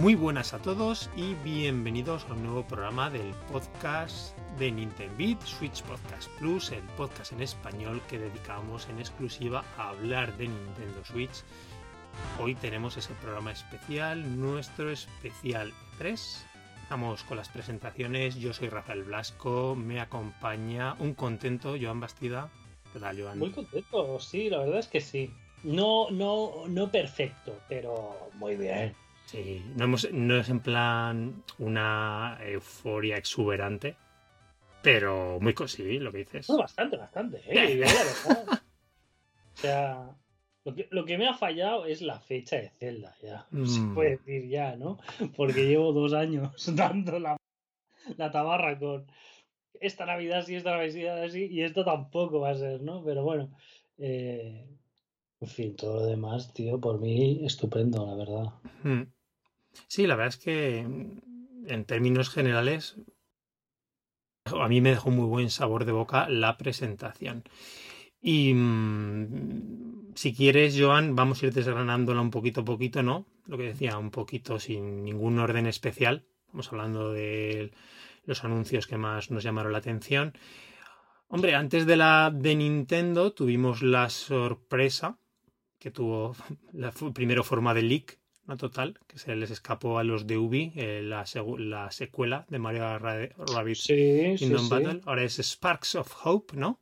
Muy buenas a todos y bienvenidos a un nuevo programa del podcast de Nintendo Switch Podcast Plus, el podcast en español que dedicamos en exclusiva a hablar de Nintendo Switch. Hoy tenemos ese programa especial, nuestro especial 3. Vamos con las presentaciones. Yo soy Rafael Blasco, me acompaña un contento Joan Bastida. ¿Qué tal, Joan? Muy contento, sí, la verdad es que sí. No, no, no perfecto, pero muy bien. Sí, no, hemos- no es en plan una euforia exuberante, pero muy sí, lo que dices. No, bastante, bastante. ¿eh? Verdad. O sea, lo que, lo que me ha fallado es la fecha de Zelda, ya. Se Mm. puede decir ya, ¿no? Porque llevo dos años dando la, la tabarra con esta Navidad sí, esta Navidad sí, y esto tampoco va a ser, ¿no? Pero bueno, eh, en fin, todo lo demás, tío, por mí, estupendo, la verdad. Mm. Sí, la verdad es que mm, en términos generales a mí me dejó muy buen sabor de boca la presentación. Y mm, si quieres, Joan, vamos a ir desgranándola un poquito a poquito, ¿no? Lo que decía, un poquito sin ningún orden especial. Vamos hablando de los anuncios que más nos llamaron la atención. Hombre, antes de la de Nintendo tuvimos la sorpresa que tuvo la primero forma de leak, no total, que se les escapó a los de Ubi, eh, la, la secuela de Mario Ra- Rabbids Sí, sí, Kingdom sí. Battle. Ahora es Sparks of Hope, ¿no?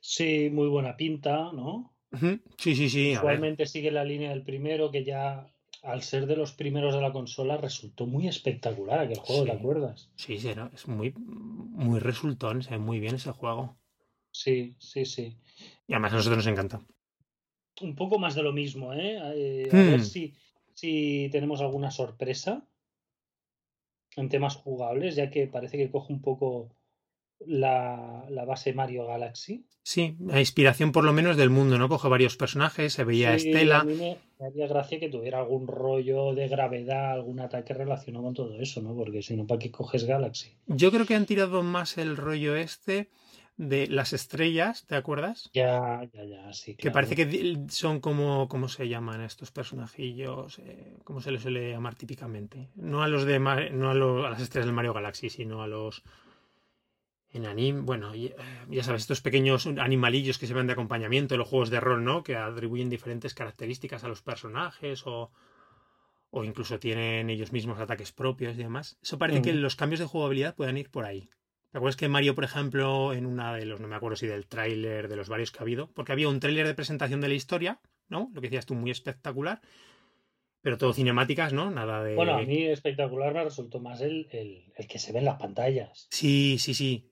Sí, muy buena pinta, ¿no? Sí, sí, sí. Igualmente sigue la línea del primero, que ya al ser de los primeros de la consola resultó muy espectacular aquel juego, ¿te acuerdas? Sí, sí, no, es muy, muy resultón, se ve muy bien ese juego. Sí, sí, sí. Y además a nosotros nos encanta. Un poco más de lo mismo, ¿eh? Eh, a ver Hmm. si, si tenemos alguna sorpresa en temas jugables, ya que parece que coge un poco la, la base Mario Galaxy. Sí, la inspiración por lo menos del mundo, ¿no? Coge varios personajes, se veía Sí, Estela. a mí me, me haría gracia que tuviera algún rollo de gravedad, algún ataque relacionado con todo eso, ¿no? Porque si no, ¿para qué coges Galaxy? Yo creo que han tirado más el rollo este de las estrellas, ¿te acuerdas? Ya, ya, ya, sí, Que parece que son como, ¿cómo se llaman estos personajillos? Eh, ¿Cómo se les suele llamar típicamente? No a los de no a, los- a las estrellas del Mario Galaxy, sino a los en anime, bueno, eh, ya sabes, estos pequeños animalillos que se ven de acompañamiento en los juegos de rol, ¿no? Que atribuyen diferentes características a los personajes o, o incluso tienen ellos mismos ataques propios y demás. Eso parece que los cambios de jugabilidad puedan ir por ahí. ¿Te acuerdas que Mario, por ejemplo, en una de los, no me acuerdo si del tráiler, de los varios que ha habido, porque había un tráiler de presentación de la historia, ¿no? Lo que decías tú, muy espectacular, pero todo cinemáticas, ¿no? Nada de... Bueno, a mí espectacular me resultó más el, el, el que se ve en las pantallas. Sí, sí, sí.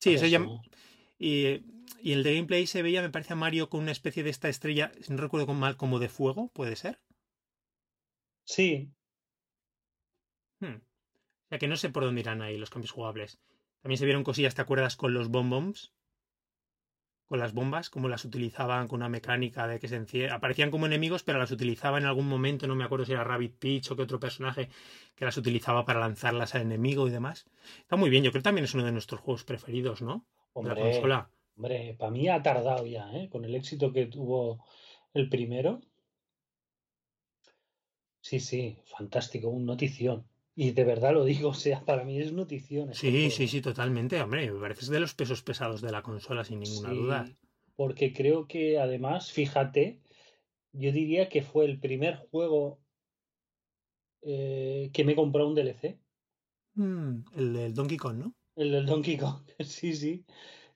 Sí, eso ya... Y, y el de gameplay se veía, me parece a Mario con una especie de esta estrella, si no recuerdo mal, como de fuego, puede ser. Sí, sea que no sé por dónde irán ahí los cambios jugables. También se vieron cosillas, ¿te acuerdas? Con los bombombs. Con las bombas, cómo las utilizaban con una mecánica de que se encierra. Aparecían como enemigos, pero las utilizaba en algún momento, no me acuerdo si era Rabbit Peach o qué otro personaje que las utilizaba para lanzarlas al enemigo y demás. Está muy bien, yo creo que también es uno de nuestros juegos preferidos, ¿no? De la hombre, consola. hombre, para mí ha tardado ya, ¿eh? Con el éxito que tuvo el primero. Sí, sí, fantástico, un notición. Y de verdad lo digo, o sea, para mí es notición. Sí, sí, sí, totalmente. Hombre, me parece de los pesos pesados de la consola, sin ninguna Sí, duda. porque creo que además, fíjate, yo diría que fue el primer juego eh, que me compró un DLC, Mm, el del Donkey Kong, ¿no? el del Donkey Kong. Sí, sí,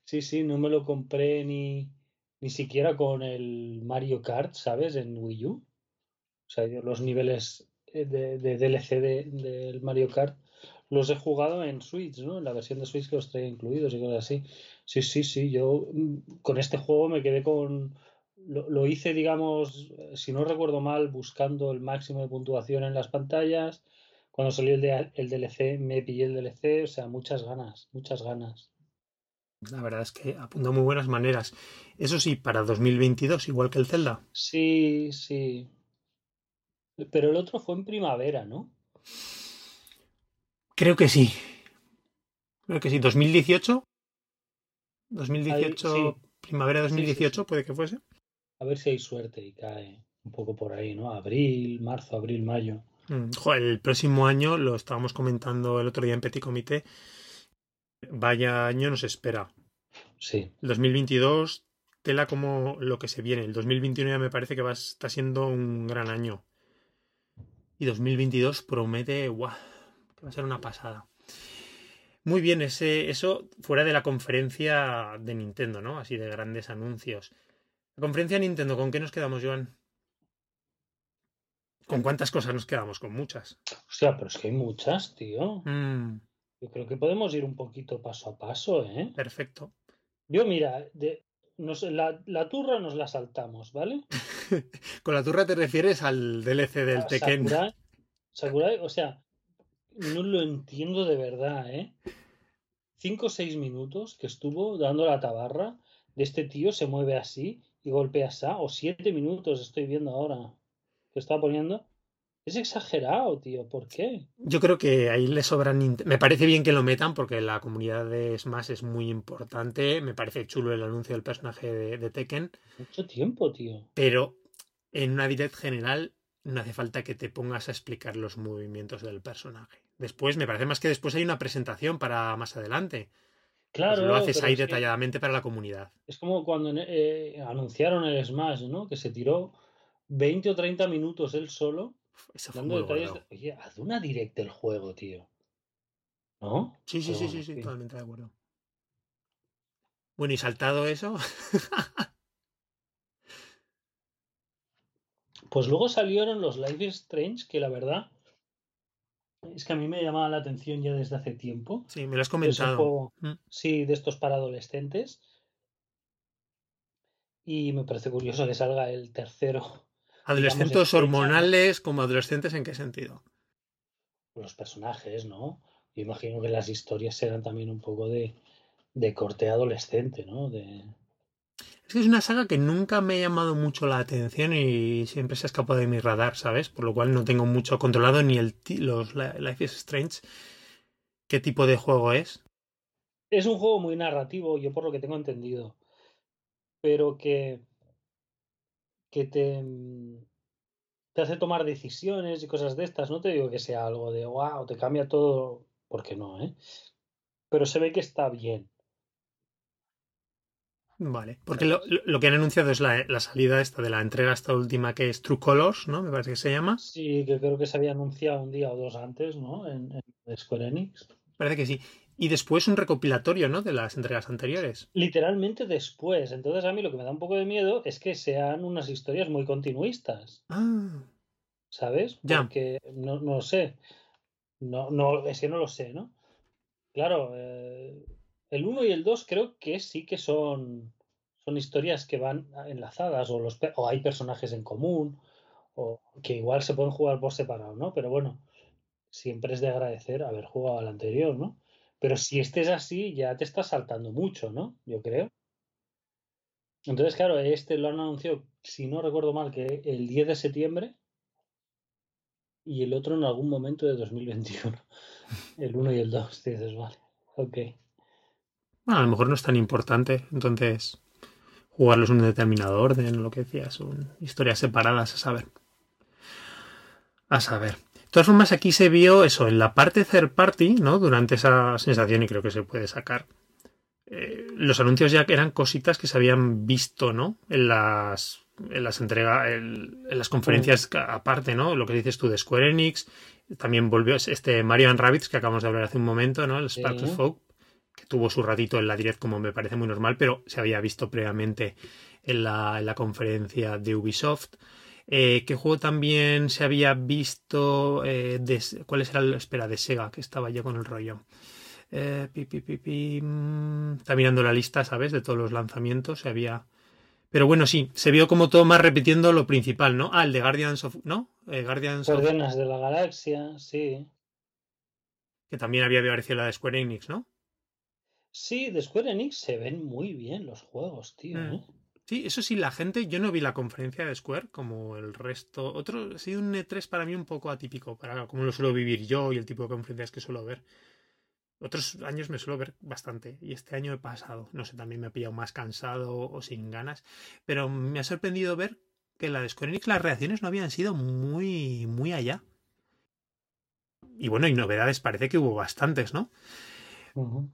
sí, sí, no me lo compré ni, ni siquiera con el Mario Kart, ¿sabes? En Wii U. O sea, los niveles de, de DLC de- del Mario Kart los he jugado en Switch, ¿no? En la versión de Switch que los traía incluidos y cosas así. Sí, sí, sí, yo mm, con este juego me quedé con... Lo, lo hice, digamos, eh, si no recuerdo mal, buscando el máximo de puntuación en las pantallas. Cuando salió el, de- el DLC, me pillé el DLC, o sea, muchas ganas, muchas ganas. La verdad es que apunta muy buenas maneras. Eso sí, para 2022, igual que el Zelda. Sí, sí. Pero el otro fue en primavera, ¿no? Creo que sí. Creo que sí. 2018. Ahí, 2018, sí, primavera de sí, sí, 2018 sí. puede que fuese. A ver si hay suerte y cae. un poco por ahí, ¿no? Abril, marzo, abril, mayo. Mm, joder, el próximo año, lo estábamos comentando el otro día en Petit Comité, vaya año nos espera. Sí. El 2022, tela como lo que se viene. El 2021 ya me parece que va, está siendo un gran año. Y 2022 promete, guau, que va a ser una pasada. Muy bien, ese, eso fuera de la conferencia de Nintendo, ¿no? Así de grandes anuncios. La conferencia de Nintendo, ¿con qué nos quedamos, Joan? ¿Con cuántas cosas nos quedamos? Con muchas. O sea, pero es que hay muchas, tío. Mm, Yo creo que podemos ir un poquito paso a paso, ¿eh? perfecto. Yo, mira, de, nos, la, la turra nos la saltamos, ¿vale? Con la turra te refieres al DLC del A Tekken. Sakurai, Sakurai, o sea, no lo entiendo de verdad, ¿eh? Cinco o seis minutos que estuvo dando la tabarra de este tío se mueve así y golpea así, o siete minutos estoy viendo ahora que está poniendo. Es exagerado, tío, ¿por qué? Yo creo que ahí le sobran. Me parece bien que lo metan porque la comunidad de Smash es muy importante. Me parece chulo el anuncio del personaje de, de Tekken. Mucho tiempo, tío. Pero en una direct general no hace falta que te pongas a explicar los movimientos del personaje. Después, me parece más que después hay una presentación para más adelante. Pues Claro, lo haces ahí que- detalladamente para la comunidad. Es como cuando eh, anunciaron el Smash, ¿no? Que se tiró 20 o 30 minutos él solo, Eso fue muy Oye, haz una direct del juego, tío. ¿No? Sí, sí, sí, sí, sí, totalmente de acuerdo. Bueno, y saltado eso, Pues luego salieron los Life is Strange, que la verdad es que a mí me llamaba la atención ya desde hace tiempo. sí, me lo has comentado. juego, Mm. sí, de estos para adolescentes. Y me parece curioso que salga el tercero. Adolescentes hormonales como adolescentes, ¿en qué sentido? Los personajes, ¿no? Yo imagino que las historias serán también un poco de, de corte adolescente, ¿no? De... Es que es una saga que nunca me ha llamado mucho la atención y siempre se ha escapado de mi radar, ¿sabes? Por lo cual no tengo mucho controlado ni el los Li- Life is Strange. ¿Qué tipo de juego es? Es un juego muy narrativo, yo por lo que tengo entendido. Pero que, que te, mm, te hace tomar decisiones y cosas de estas. No te digo que sea algo de wow, te cambia todo, porque no, ¿eh? Pero se ve que está bien. Vale, porque lo, lo- lo que han anunciado es la, la salida esta de la entrega esta última que es True Colors, ¿no? Me parece que se llama. Sí, que creo que se había anunciado un día o dos antes, ¿no? En, en Square Enix. Parece que sí. Y después un recopilatorio, ¿no? De las entregas anteriores. Literalmente después. Entonces a mí lo que me da un poco de miedo es que sean unas historias muy continuistas, Ah, ¿sabes? Ya. Porque no, no lo sé. No, no, es que no lo sé, ¿no? Claro, eh, el 1 y el 2 creo que sí que son, son historias que van enlazadas o, los, o hay personajes en común o que igual se pueden jugar por separado, ¿no? Pero bueno, siempre es de agradecer haber jugado al anterior, ¿no? Pero si este es así, ya te estás saltando mucho, ¿no? Yo creo. Entonces, claro, este lo han anunciado, si no recuerdo mal, que el 10 de septiembre y el otro en algún momento de 2021. El 1 y el 2, dices, vale, ok. bueno, a lo mejor no es tan importante. Entonces, jugarlos en un determinado orden, lo que decías, son historias separadas, a saber. A saber. De todas formas, aquí se vio eso, en la parte third party, ¿no? Durante esa sensación, y creo que se puede sacar. eh, los anuncios ya eran cositas que se habían visto, ¿no? En las, en las entregas, en, en las conferencias aparte, ¿no? Lo que dices tú de Square Enix. También volvió este Mario and Rabbids que acabamos de hablar hace un momento, ¿no? El Sparkle Sí. Folk, que tuvo su ratito en la direct, como me parece muy normal, pero se había visto previamente en la, en la conferencia de Ubisoft. Eh, ¿Qué juego también se había visto? Eh, de, ¿Cuál era el espera de Sega? Que estaba ya con el rollo. Eh, pi, pi, pi, pi, mm, está mirando la lista, ¿sabes? De todos los lanzamientos. Se había. Pero bueno, sí, se vio como todo más repitiendo lo principal, ¿no? Ah, el de Guardians of. ¿No? Eh, Guardians of. Guardianes de la Galaxia, sí. Que también había aparecido la de Square Enix, ¿no? Sí, de Square Enix se ven muy bien los juegos, tío. Mm. Sí, eso sí, la gente, yo no vi la conferencia de Square como el resto. Otro, ha sido un E3 para mí un poco atípico, para como lo suelo vivir yo y el tipo de conferencias que suelo ver. Otros años me suelo ver bastante y este año he pasado. No sé, también me he pillado más cansado o sin ganas. Pero me ha sorprendido ver que la de Square Enix las reacciones no habían sido muy, muy allá. Y bueno, y novedades parece que hubo bastantes, ¿no?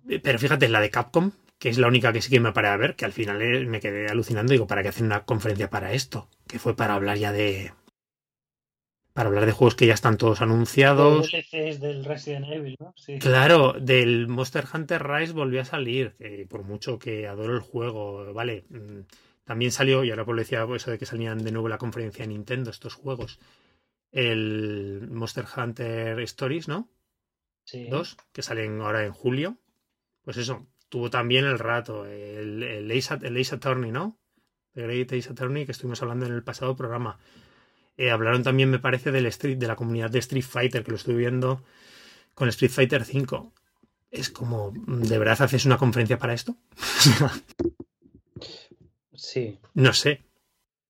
Eh, Pero fíjate, la de Capcom, que es la única que sí que me paré a ver, que al final eh, me quedé alucinando. Digo, ¿para qué hacen una conferencia para esto? Que fue para hablar ya de. Para hablar de juegos que ya están todos anunciados. DLCs del Resident Evil, ¿no? Sí. Claro, del Monster Hunter Rise volvió a salir, por mucho que adoro el juego, vale. mm, También salió, y ahora pues decía eso de que salían de nuevo la conferencia de Nintendo estos juegos. El Monster Hunter Stories, ¿no? Sí. Dos, que salen ahora en julio. Pues eso, tuvo también el rato, el, el, Ace, el Ace Attorney, ¿no? The Great Ace Attorney, que estuvimos hablando en el pasado programa. Eh, hablaron también, me parece, del Street, de la comunidad de Street Fighter, que lo estuve viendo con Street Fighter 5. Es como, ¿de verdad haces una conferencia para esto? Sí. no sé.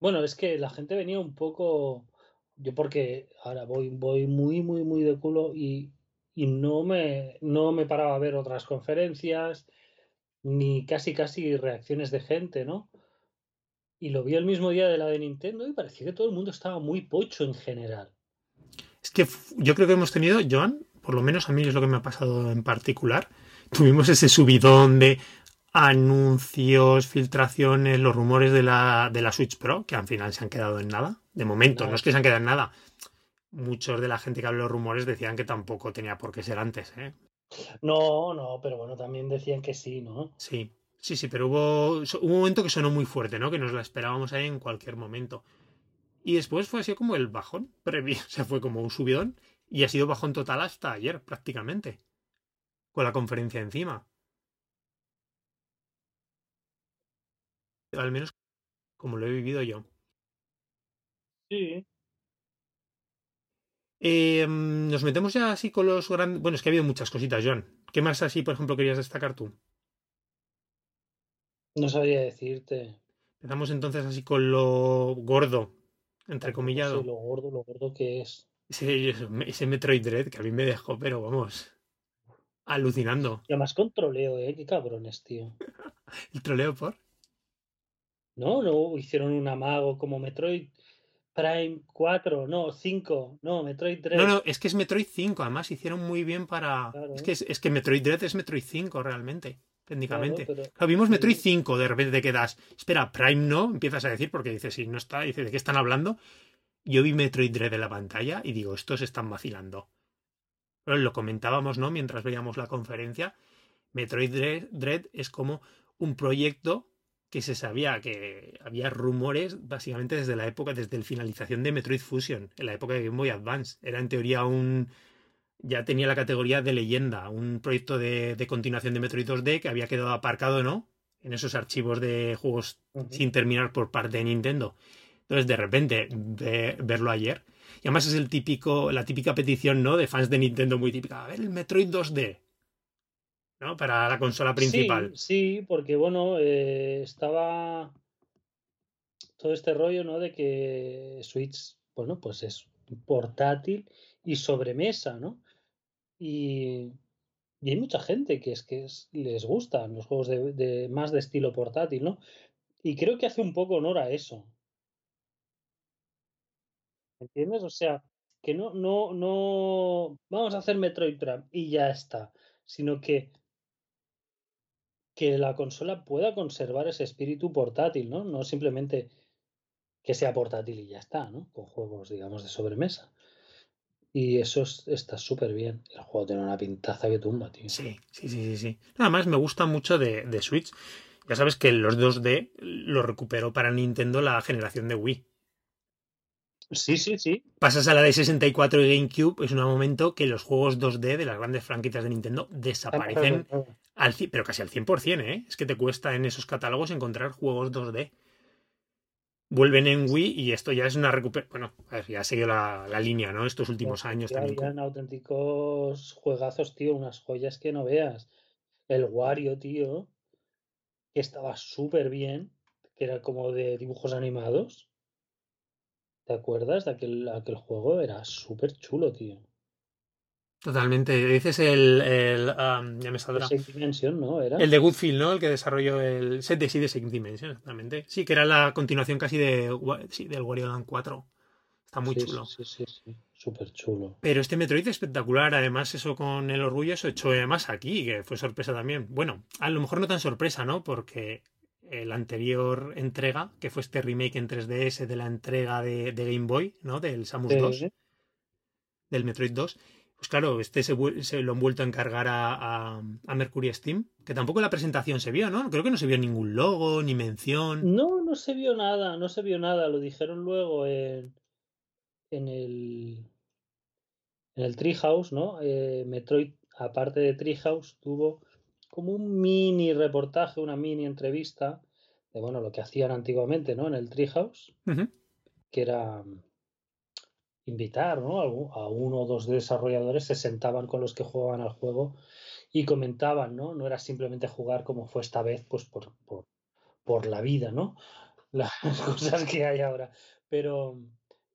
Bueno, es que la gente venía un poco. Yo porque ahora voy, voy muy, muy, muy de culo y, y no me, no me paraba a ver otras conferencias, ni casi casi reacciones de gente, ¿no? Y lo vi el mismo día de la de Nintendo y parecía que todo el mundo estaba muy pocho en general. Es que yo creo que hemos tenido, Joan, por lo menos a mí es lo que me ha pasado en particular, tuvimos ese subidón de anuncios, filtraciones, los rumores de la, de la Switch Pro, que al final se han quedado en nada. De momento, Nada. no es que se han quedado en nada. Muchos de la gente que habló de los rumores decían que tampoco tenía por qué ser antes, ¿eh? No, no, pero bueno, también decían que sí, ¿no? Sí, sí, sí, pero hubo, hubo un momento que sonó muy fuerte, ¿no? Que nos la esperábamos ahí en cualquier momento. Y después fue así como el bajón previo, o sea, fue como un subidón y ha sido bajón total hasta ayer, prácticamente. Con la conferencia encima. Al menos como lo he vivido yo. Sí. Eh, nos metemos ya así con los grandes. Bueno, es que ha habido muchas cositas, Joan. ¿Qué más así, por ejemplo, querías destacar tú? No sabría decirte. Empezamos entonces así con lo gordo, entre Tampoco comillado. sé lo gordo, lo gordo que es. Ese, ese Metroid Dread que a mí me dejó, pero vamos, alucinando. Y además con troleo, ¿eh? Qué cabrones, tío. ¿El troleo por? No, no, hicieron un amago como Metroid Prime 4, no, 5, no, Metroid 3. No, no, es que es Metroid 5, además hicieron muy bien para... Claro. Es, que es, es que Metroid Dread es Metroid 5 realmente, Claro, técnicamente. pero- Claro, vimos Metroid Sí. 5, de repente te quedas, espera, Prime no, empiezas a decir, porque dices, si no está, dice, ¿de qué están hablando? Yo vi Metroid Dread en la pantalla y digo, estos están vacilando. Pero lo comentábamos, ¿no? Mientras veíamos la conferencia. Metroid Dread es como un proyecto que se sabía que había rumores básicamente desde la época, desde la finalización de Metroid Fusion, en la época de Game Boy Advance. Era en teoría un. Ya tenía la categoría de leyenda, un proyecto de, de continuación de Metroid 2D que había quedado aparcado, ¿no? En esos archivos de juegos sin terminar por parte de Nintendo. Entonces, de repente, ve- verlo ayer. Y además es el típico, la típica petición, ¿no? De fans de Nintendo muy típica. A ver, el Metroid 2D. ¿No? Para la consola principal. Sí, sí, porque bueno, eh, estaba todo este rollo, ¿no? De que Switch, bueno, pues es portátil y sobremesa, ¿no? Y, y hay mucha gente que es que es- les gustan los juegos de, de- más de estilo portátil, ¿no? Y creo que hace un poco honor a eso. ¿Entiendes? O sea, que no, no, no vamos a hacer Metroid Prime y ya está, sino que que la consola pueda conservar ese espíritu portátil, ¿no? No simplemente que sea portátil y ya está, ¿no? Con juegos, digamos, de sobremesa. Y eso es- está súper bien. El juego tiene una pintaza que tumba, tío. Sí, sí, sí, sí, sí. Nada más me gusta mucho de, de Switch. Ya sabes que los 2D los recuperó para Nintendo la generación de Wii. Sí, sí, sí. Pasas a la de 64 y GameCube, es un momento que los juegos 2D de las grandes franquicias de Nintendo desaparecen al, pero casi al 100%, ¿eh? Es que te cuesta en esos catálogos encontrar juegos 2D. Vuelven en Wii y esto ya es una recuperación. Bueno, ya ha seguido la, la línea, ¿no? Estos últimos años también. habían auténticos juegazos, tío, unas joyas que no veas. El Wario, tío, que estaba súper bien, que era como de dibujos animados. ¿Te acuerdas de aquel, aquel juego? Era súper chulo, tío. Totalmente. Dices el. el um, ya me saldrá. Six Dimension, ¿no? ¿Era? El de Goodfield, ¿no? El que desarrolló el set de sí de Six Dimension, exactamente. Sí, que era la continuación casi de, sí, del Wario Land 4. Está muy sí, chulo. Sí, sí, sí. Súper chulo. Pero este Metroid es espectacular. Además, eso con el orgullo, eso hecho además aquí, que fue sorpresa también. Bueno, a lo mejor no tan sorpresa, ¿no? Porque el anterior entrega, que fue este remake en 3DS de la entrega de, de Game Boy, ¿no? Del Samus Sí, 2, sí. del Metroid 2. Pues claro, este se, lo han vuelto a encargar a, a- a Mercury Steam, que tampoco en la presentación se vio, ¿no? Creo que no se vio ningún logo, ni mención. No, no se vio nada, no se vio nada. Lo dijeron luego en, en el en el Treehouse, ¿no? Eh, Metroid, aparte de Treehouse, tuvo como un mini reportaje, una mini entrevista de bueno, lo que hacían antiguamente, ¿no? En el Treehouse, que era invitar, ¿no? A uno o dos desarrolladores, se sentaban con los que jugaban al juego y comentaban, ¿no? No era simplemente jugar como fue esta vez, pues por, por, por la vida, ¿no? Las cosas que hay ahora. Pero,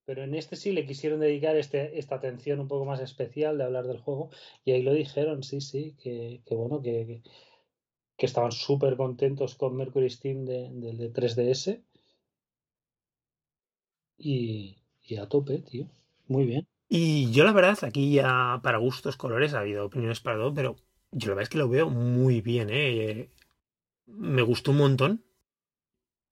pero en este sí le quisieron dedicar este, esta atención un poco más especial de hablar del juego y ahí lo dijeron, sí, sí, que, que bueno, que, que estaban súper contentos con Mercury Steam de, del de 3DS y, y a tope, tío. Muy bien. Y yo la verdad, aquí ya para gustos, colores, ha habido opiniones para todo, pero yo la verdad es que lo veo muy bien, ¿eh? Me gustó un montón.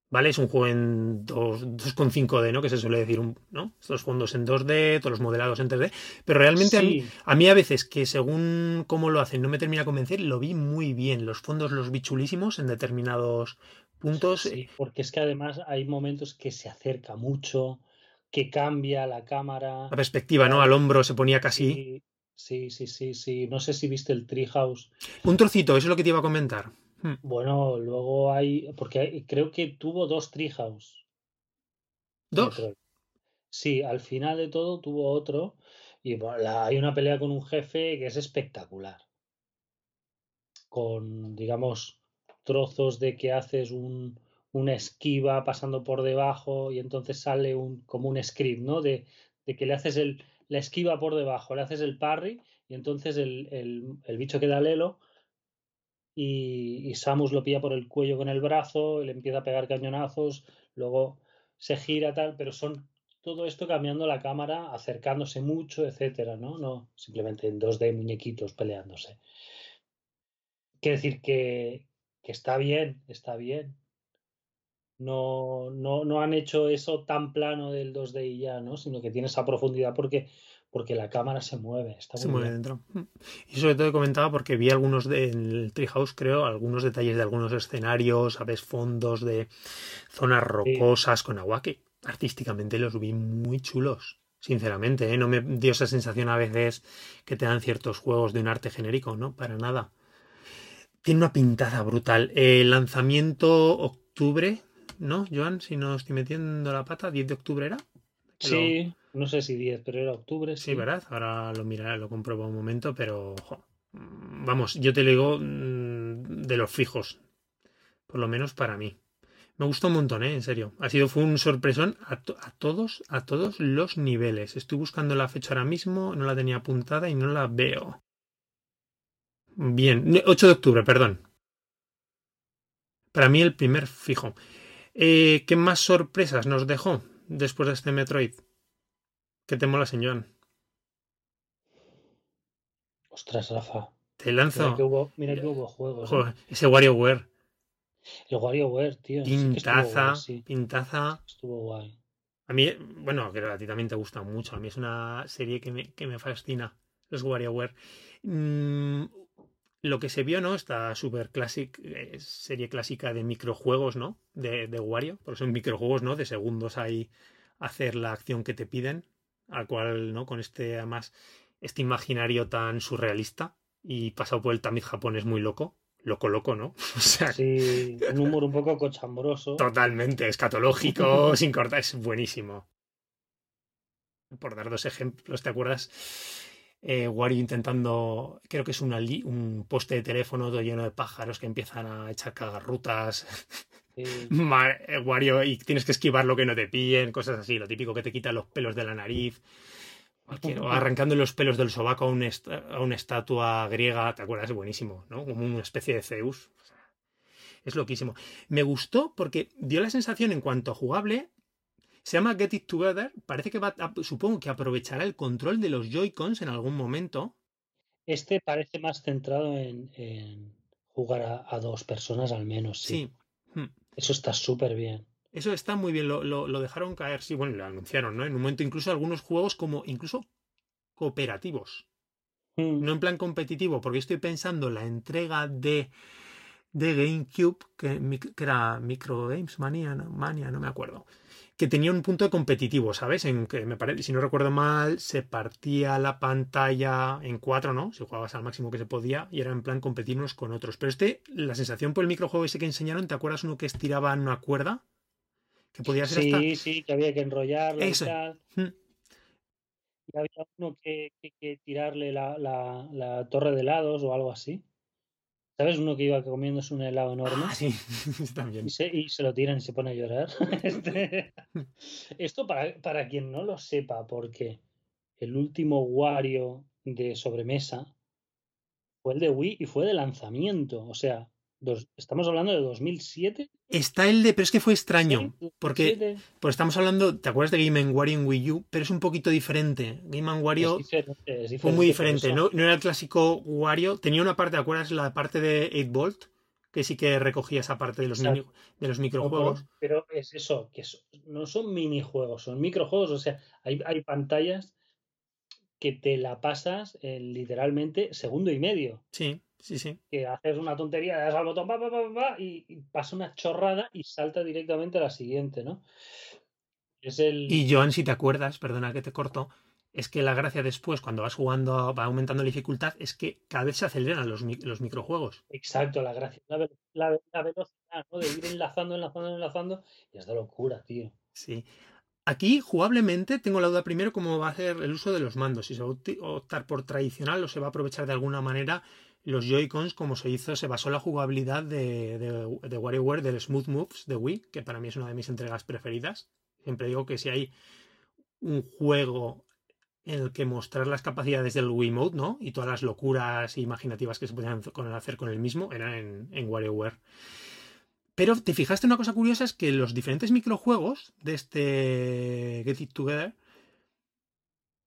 ¿Vale? Es un juego en 2 2,5D, ¿no? Que se suele decir, un- ¿no? Estos fondos en 2D, todos los modelados en 3D. Pero realmente a mí, a mí a veces que según cómo lo hacen no me termina de convencer, lo vi muy bien. Los fondos los vi chulísimos en determinados puntos. sí, porque es que además hay momentos que se acerca mucho, que cambia la cámara. La perspectiva, ¿no? Al hombro se ponía casi. Sí, sí, sí, sí. No sé si viste el Treehouse. Un trocito, eso es lo que te iba a comentar. Hmm. Bueno, luego hay, porque hay- creo que tuvo dos Treehouse. Dos. Sí, al final de todo tuvo otro y bueno, la- hay una pelea con un jefe que es espectacular. Con, digamos, trozos de que haces un, una esquiva pasando por debajo y entonces sale un, como un script, ¿no? De, de que le haces el, la esquiva por debajo, le haces el parry y entonces el, el, el bicho queda lelo y, y Samus lo pilla por el cuello con el brazo, y le empieza a pegar cañonazos, luego se gira tal, pero son todo esto cambiando la cámara, acercándose mucho, etcétera, ¿no? No simplemente en 2D muñequitos peleándose. Quiere decir que, que está bien, está bien. No, no, no han hecho eso tan plano del 2D y ya, ¿no? Sino que tiene esa profundidad porque, porque la cámara se mueve. Está Se mueve bien. dentro. Hmm. Y sobre todo comentaba porque vi algunos de, en el Treehouse, creo, algunos detalles de algunos escenarios, sabes, fondos de zonas rocosas con agua que artísticamente los vi muy chulos. Sinceramente, ¿eh? no me dio esa sensación a veces que te dan ciertos juegos de un arte genérico, ¿no? Para nada. Tiene una pintada brutal. El lanzamiento octubre, ¿no, Joan? Si no estoy metiendo la pata, 10 de octubre era. Lo- Sí, no sé si 10, pero era octubre, Sí, sí. ¿verdad? Ahora lo miraré, lo compruebo un momento, pero jo, vamos, yo te lo digo mm, de los fijos, por lo menos para mí. Me gustó un montón, ¿eh? En serio. Ha sido, fue un sorpresón a, to- a todos, a todos los niveles. Estoy buscando la fecha ahora mismo, no la tenía apuntada y no la veo. Bien, Ne- 8 de octubre, perdón. Para mí el primer fijo. Eh, ¿Qué más sorpresas nos dejó después de este Metroid? ¿Qué te mola, señor? Ostras, Rafa. Te Mira lanzo. que hubo, mira que hubo juegos. ¿eh? Ese WarioWare. El WarioWare, tío. sí que estuvo Pintaza, guay, sí. pintaza. Estuvo guay. A mí, bueno, que a ti también te gusta mucho. A mí es una serie que me, que me fascina. Los WarioWare. Mm, lo que se vio, ¿no? Esta super classic, eh, serie clásica de microjuegos, ¿no? De, de Wario. Porque son microjuegos, ¿no? De segundos ahí hacer la acción que te piden. Al cual, ¿no? Con este, además, este imaginario tan surrealista. Y pasado por el tamiz japonés muy loco. Loco, loco, ¿no? O sea, Sí, un humor un poco cochambroso. Totalmente, escatológico, sin cortar, es buenísimo. Por dar dos ejemplos, ¿te acuerdas? Eh, Wario intentando, creo que es una li- un poste de teléfono todo lleno de pájaros que empiezan a echar cagarrutas. Sí. Eh, Wario, y tienes que esquivar lo que no te pillen, cosas así, lo típico que te quitan los pelos de la nariz. O arrancando los pelos del sobaco a, un est- a una estatua griega, ¿te acuerdas? Buenísimo, ¿no? Como una especie de Zeus. Es loquísimo. Me gustó porque dio la sensación en cuanto a jugable. Se llama Get It Together. Parece que va, a- supongo que aprovechará el control de los Joy-Cons en algún momento. Este parece más centrado en, en jugar a, a dos personas al menos, sí. Sí. Hmm. Eso está súper bien. Eso está muy bien, lo, lo- lo dejaron caer, sí, bueno, lo anunciaron, ¿no? En un momento incluso algunos juegos como incluso cooperativos. Mm. No en plan competitivo, porque estoy pensando la entrega de, de GameCube, que, que era Micro Games Mania, no, Mania, no me acuerdo, que tenía un punto de competitivo, ¿sabes? En que me parece, si no recuerdo mal, se partía la pantalla en cuatro, ¿no? Si jugabas al máximo que se podía y era en plan competir unos con otros. Pero este, la sensación por el microjuego ese que enseñaron, ¿te acuerdas uno que estiraba en una cuerda? Que podía ser hasta... Sí, sí, que había que enrollarlo y tal. Mm. Y había uno que, que, que tirarle la, la, la torre de helados o algo así. ¿Sabes? Uno que iba comiéndose un helado enorme Ah, sí, también. y, se, y se lo tiran y se pone a llorar. Este- Esto para, para quien no lo sepa, porque el último Wario de sobremesa fue el de Wii y fue de lanzamiento. O sea, dos- estamos hablando de 2007. Está el de, pero es que fue extraño, porque 2007. Pues estamos hablando, ¿te acuerdas de Game Wario en Wii U? Pero es un poquito diferente. Game Wario Es diferente, es fue muy diferente. ¿no? No era el clásico Wario. Tenía una parte, ¿te acuerdas? La parte de 8 Volt, que sí que recogía esa parte de los, mini- de los microjuegos. Pero es eso, que no son minijuegos, son microjuegos. O sea, hay, hay pantallas que te la pasas en literalmente segundo y medio. Sí, sí, sí. Que haces una tontería, le das al botón pa, pa, pa, y, y pasa una chorrada y salta directamente a la siguiente, ¿no? Es el. Y Joan, si te acuerdas, perdona que te corto, es que la gracia después, cuando vas jugando, va aumentando la dificultad, es que cada vez se aceleran los, los microjuegos. Exacto, la gracia, la, ve- la ve- la velocidad, ¿no? De ir enlazando, enlazando, enlazando. Y es de locura, tío. Sí. Aquí, jugablemente, tengo la duda primero cómo va a ser el uso de los mandos. Si se va a optar por tradicional o se va a aprovechar de alguna manera los Joy-Cons como se hizo, se basó la jugabilidad de, de, de WarioWare del Smooth Moves de Wii, que para mí es una de mis entregas preferidas. Siempre digo que si hay un juego en el que mostrar las capacidades del Wii Mode, ¿no? Y todas las locuras imaginativas que se podían hacer con el mismo, era en, en WarioWare. Pero te fijaste una cosa curiosa es que los diferentes microjuegos de este Get It Together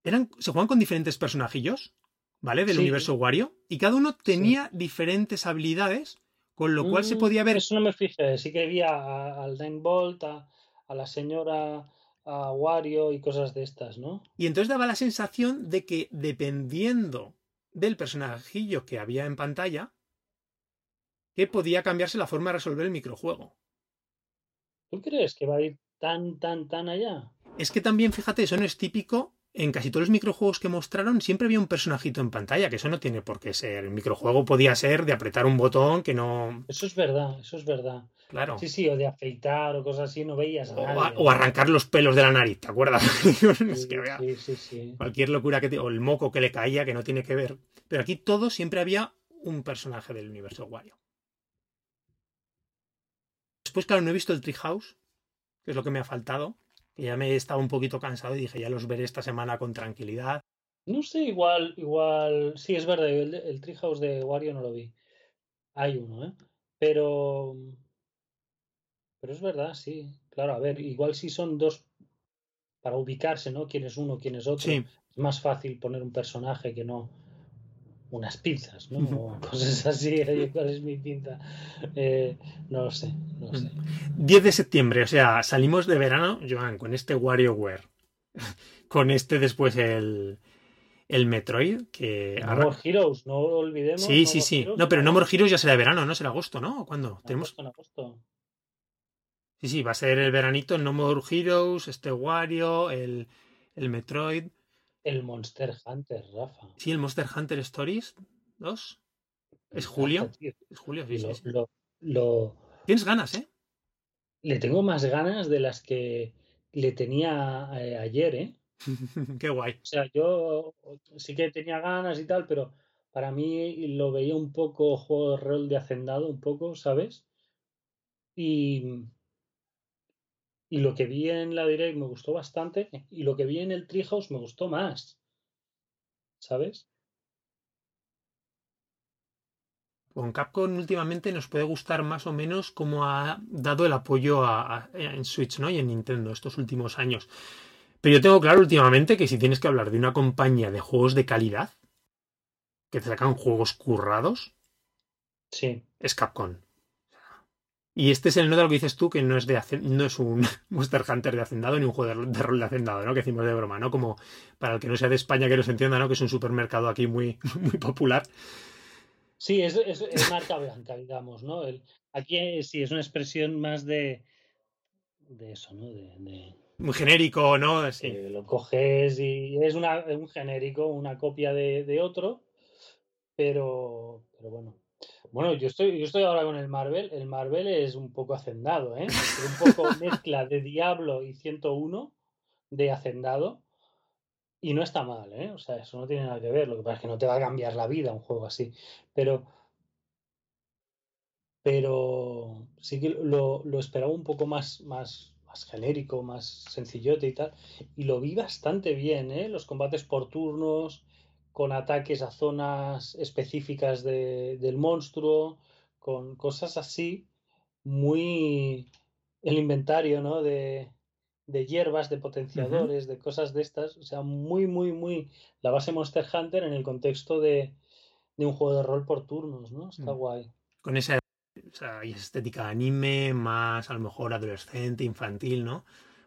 eran, se juegan con diferentes personajillos, ¿vale? Del Sí. universo Wario. Y cada uno tenía diferentes habilidades, con lo cual se Mm, podía ver. Eso no me fijé. Sí que vi a- a- al Nine Bolt, a, a la señora, a Wario y cosas de estas, ¿no? Y entonces daba la sensación de que dependiendo del personajillo que había en pantalla, que podía cambiarse la forma de resolver el microjuego. ¿Tú crees que va a ir tan, tan, tan allá? Es que también, fíjate, eso no es típico. En casi todos los microjuegos que mostraron siempre había un personajito en pantalla, que eso no tiene por qué ser. El microjuego podía ser de apretar un botón que no. Eso es verdad, eso es verdad. Claro. Sí, sí, o de afeitar o cosas así, no veías a O, nadie. a- o arrancar los pelos de la nariz, ¿te acuerdas? es Sí, que vea, sí, sí, sí. cualquier locura que te- o el moco que le caía que no tiene que ver. Pero aquí todo siempre había un personaje del universo Wario. Después, claro, no he visto el Treehouse, que es lo que me ha faltado. Que ya me estaba un poquito cansado y dije, ya los veré esta semana con tranquilidad. No sé, igual, igual. Sí, es verdad, el, el Treehouse de Wario no lo vi. Hay uno, ¿eh? Pero. Pero es verdad, sí. Claro, a ver, igual si son dos. Para ubicarse, ¿no? Quién es uno, quién es otro. Sí, Es más fácil poner un personaje que no unas pinzas, ¿no? O cosas así. ¿Cuál es mi pinza? Eh, no lo sé, no lo sé. 10 de septiembre, o sea, salimos de verano, Joan, con este WarioWare. con este después el, el Metroid, que... No More Heroes, no olvidemos. Sí, No sí, sí. Heroes No, pero No More Heroes ya será de verano, ¿no? Será agosto, ¿no? ¿O ¿Cuándo? en Tenemos... agosto, en agosto. Sí, sí, va a ser el veranito, No More Heroes, este Wario, el, el Metroid. El Monster Hunter, Rafa. Sí, el Monster Hunter Stories 2. ¿Es julio? Es julio, lo, sí. lo- lo- Tienes ganas, ¿eh? le tengo más ganas de las que le tenía eh, ayer, ¿eh? Qué guay. O sea, yo sí que tenía ganas y tal, pero para mí lo veía un poco juego de rol de hacendado, un poco, ¿sabes? Y, y lo que vi en la Direct me gustó bastante y lo que vi en el Treehouse me gustó más. ¿sabes? Con Capcom últimamente nos puede gustar más o menos cómo ha dado el apoyo a, en Switch ¿no? y en Nintendo estos últimos años. Pero yo tengo claro últimamente que si tienes que hablar de una compañía de juegos de calidad, que te sacan juegos currados, sí. es Capcom. Y este es el no de lo que dices tú, que no es de no es un Monster Hunter de hacendado ni un juego de, rol de hacendado, ¿no? Que decimos de broma, ¿no? Como para el que no sea de España que nos entienda, ¿no? Que es un supermercado aquí muy, muy popular. Sí, es, es, marca blanca, digamos, ¿no? El, aquí sí es una expresión más de, de eso, ¿no? De, Muy genérico, ¿no? Sí. lo coges y es una, un genérico, una copia de, de otro, pero, pero bueno. Bueno, yo estoy, yo estoy ahora con el Marvel. El Marvel es un poco hacendado, ¿eh? un poco mezcla de Diablo y 101 de hacendado. Y no está mal, ¿eh? O sea, eso no tiene nada que ver. Lo que pasa es que no te va a cambiar la vida un juego así. Pero. Pero sí que lo, lo esperaba un poco más, más, más genérico, más sencillote y tal. Y lo vi bastante bien, ¿eh? Los combates por turnos con ataques a zonas específicas del monstruo, con cosas así, muy el inventario, ¿no? De, de hierbas, de potenciadores, de cosas de estas, o sea, muy, muy, muy la base Monster Hunter en el contexto de, de un juego de rol por turnos, ¿no? Está mm. guay. Con esa o sea, estética anime, más a lo mejor adolescente, infantil, ¿no?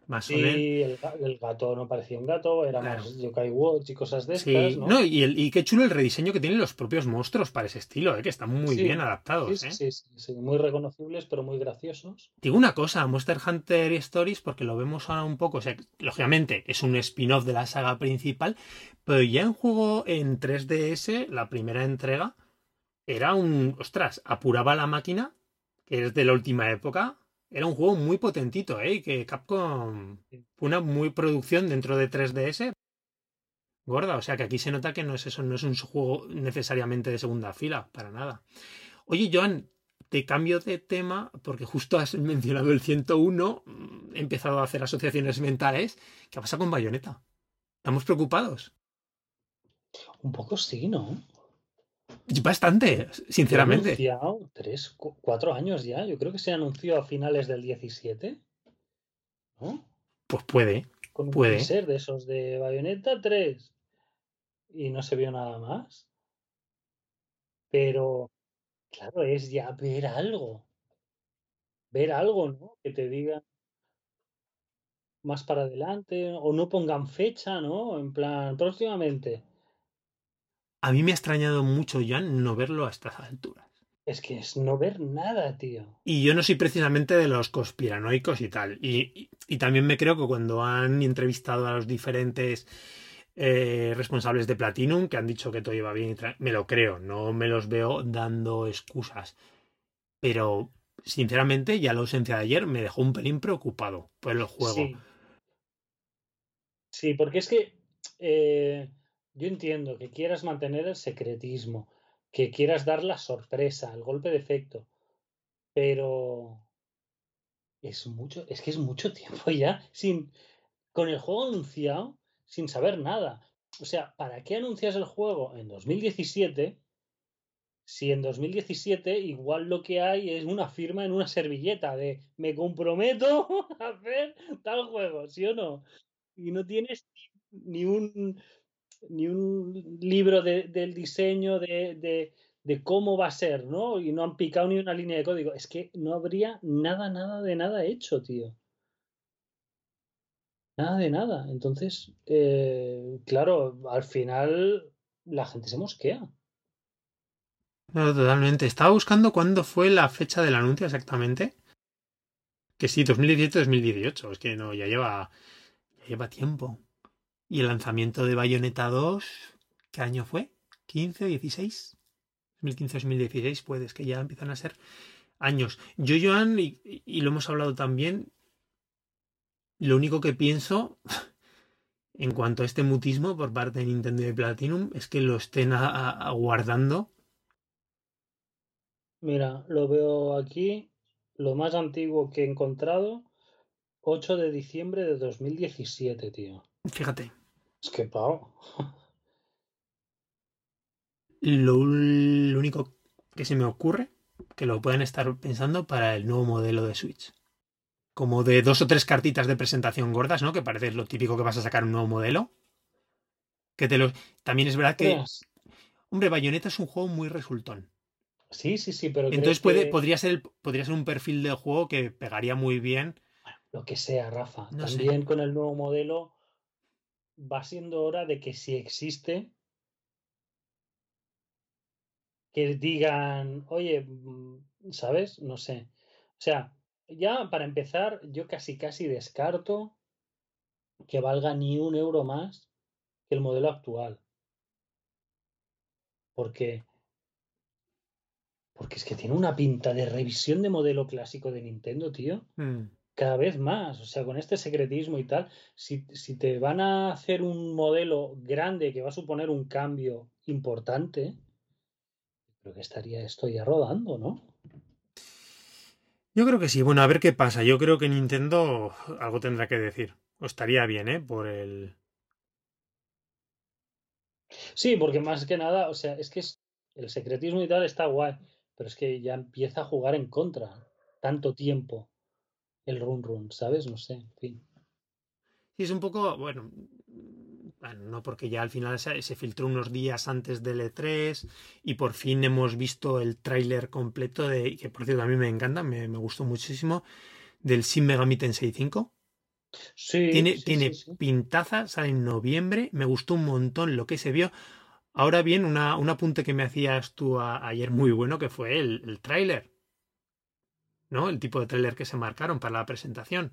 Más sí, el, el, gato no parecía un gato, era más Yokai Watch y cosas de estas, ¿no? y, el, y qué chulo el rediseño que tienen los propios monstruos para ese estilo, ¿eh? que están muy bien adaptados. Sí, ¿eh? sí, sí, muy reconocibles, pero muy graciosos. Digo una cosa, Monster Hunter Stories, porque lo vemos ahora un poco, o sea, lógicamente es un spin-off de la saga principal, pero ya en juego en 3DS, la primera entrega, era un, ostras, apuraba la máquina, que es de la última época, era un juego muy potentito, ¿eh? Que Capcom fue una muy producción dentro de 3DS gorda. O sea que aquí se nota que no es eso, no es un juego necesariamente de segunda fila, para nada. Oye, Joan, te cambio de tema porque justo has mencionado el 101, he empezado a hacer asociaciones mentales. ¿Qué pasa con Bayonetta? ¿Estamos preocupados? Un poco sí, ¿no? Bastante, sinceramente. Anunciado tres, cuatro años ya. Yo creo que se anunció a finales del 17. ¿No? Pues puede. Con puede. ser de esos de Bayonetta 3. Y no se vio nada más. Pero, claro, es ya ver algo. Ver algo, ¿no? Que te digan más para adelante. O no pongan fecha, ¿no? En plan, próximamente a mí me ha extrañado mucho, ya no verlo a estas alturas. Es que es no ver nada, tío. Y yo no soy precisamente de los conspiranoicos y tal. Y, también me creo que cuando han entrevistado a los diferentes eh, responsables de Platinum, que han dicho que todo iba bien, me lo creo, no me los veo dando excusas. Pero, sinceramente, ya la ausencia de ayer me dejó un pelín preocupado por el juego. Sí, sí porque es que... Eh yo entiendo que quieras mantener el secretismo, que quieras dar la sorpresa, el golpe de efecto, pero es mucho, es que es mucho tiempo ya sin con el juego anunciado sin saber nada. O sea, ¿para qué anuncias el juego en 2017 si en 2017 igual lo que hay es una firma en una servilleta de me comprometo a hacer tal juego, ¿sí o no? Y no tienes ni un ni un libro de, del diseño de, de, de, cómo va a ser, ¿no? Y no han picado ni una línea de código. Es que no habría nada, nada de nada hecho, tío. Nada de nada. Entonces, eh, claro, al final la gente se mosquea. No, totalmente. Estaba buscando cuándo fue la fecha del anuncio exactamente. Que sí, 2017-2018. Es que no, ya lleva, ya lleva tiempo. Y el lanzamiento de Bayonetta 2, ¿qué año fue? ¿15 o 16? 2015-2016, puedes que ya empiezan a ser años. Yo, Joan, y, y, lo hemos hablado también, lo único que pienso en cuanto a este mutismo por parte de Nintendo y de Platinum es que lo estén aguardando. Mira, lo veo aquí, lo más antiguo que he encontrado, 8 de diciembre de 2017, tío. Fíjate. Es que pavo. Lo, lo único que se me ocurre que lo pueden estar pensando para el nuevo modelo de Switch. Como de dos o tres cartitas de presentación gordas, ¿no? Que parece lo típico que vas a sacar un nuevo modelo. Que te lo... También es verdad que. Hombre, Bayonetta es un juego muy resultón. Sí, sí, sí, pero. Entonces puede, podría, ser, podría ser un perfil de juego que pegaría muy bien. Lo que sea, Rafa. También con el nuevo modelo va siendo hora de que si existe, que digan, oye, mm, ¿sabes? No sé. O sea, ya para empezar, yo casi casi descarto que valga ni un euro más que el modelo actual. Porque porque es que tiene una pinta de revisión de modelo clásico de Nintendo, tío. Mm. Cada vez más. O sea, con este secretismo y tal, si, si, te van a hacer un modelo grande que va a suponer un cambio importante, creo que estaría esto ya rodando, ¿no? Yo creo que sí. Bueno, a ver qué pasa. Yo creo que Nintendo algo tendrá que decir. O estaría bien, ¿eh? Por el. Sí, porque más que nada, o sea, es que el secretismo y tal está guay, pero es que ya empieza a jugar en contra. Tanto tiempo el run run, ¿sabes? No sé, en fin. Sí, es un poco, bueno, bueno, no porque ya al final se, filtró unos días antes del E3 y por fin hemos visto el tráiler completo de, que por cierto a mí me encanta, me, gustó muchísimo, del Shin Megami Tensei 5. Sí, tiene, tiene pintaza, sale en noviembre, me gustó un montón lo que se vio. Ahora bien, una, un apunte que me hacías tú ayer muy bueno, que fue el, el tráiler. ¿No? El tipo de tráiler que se marcaron para la presentación.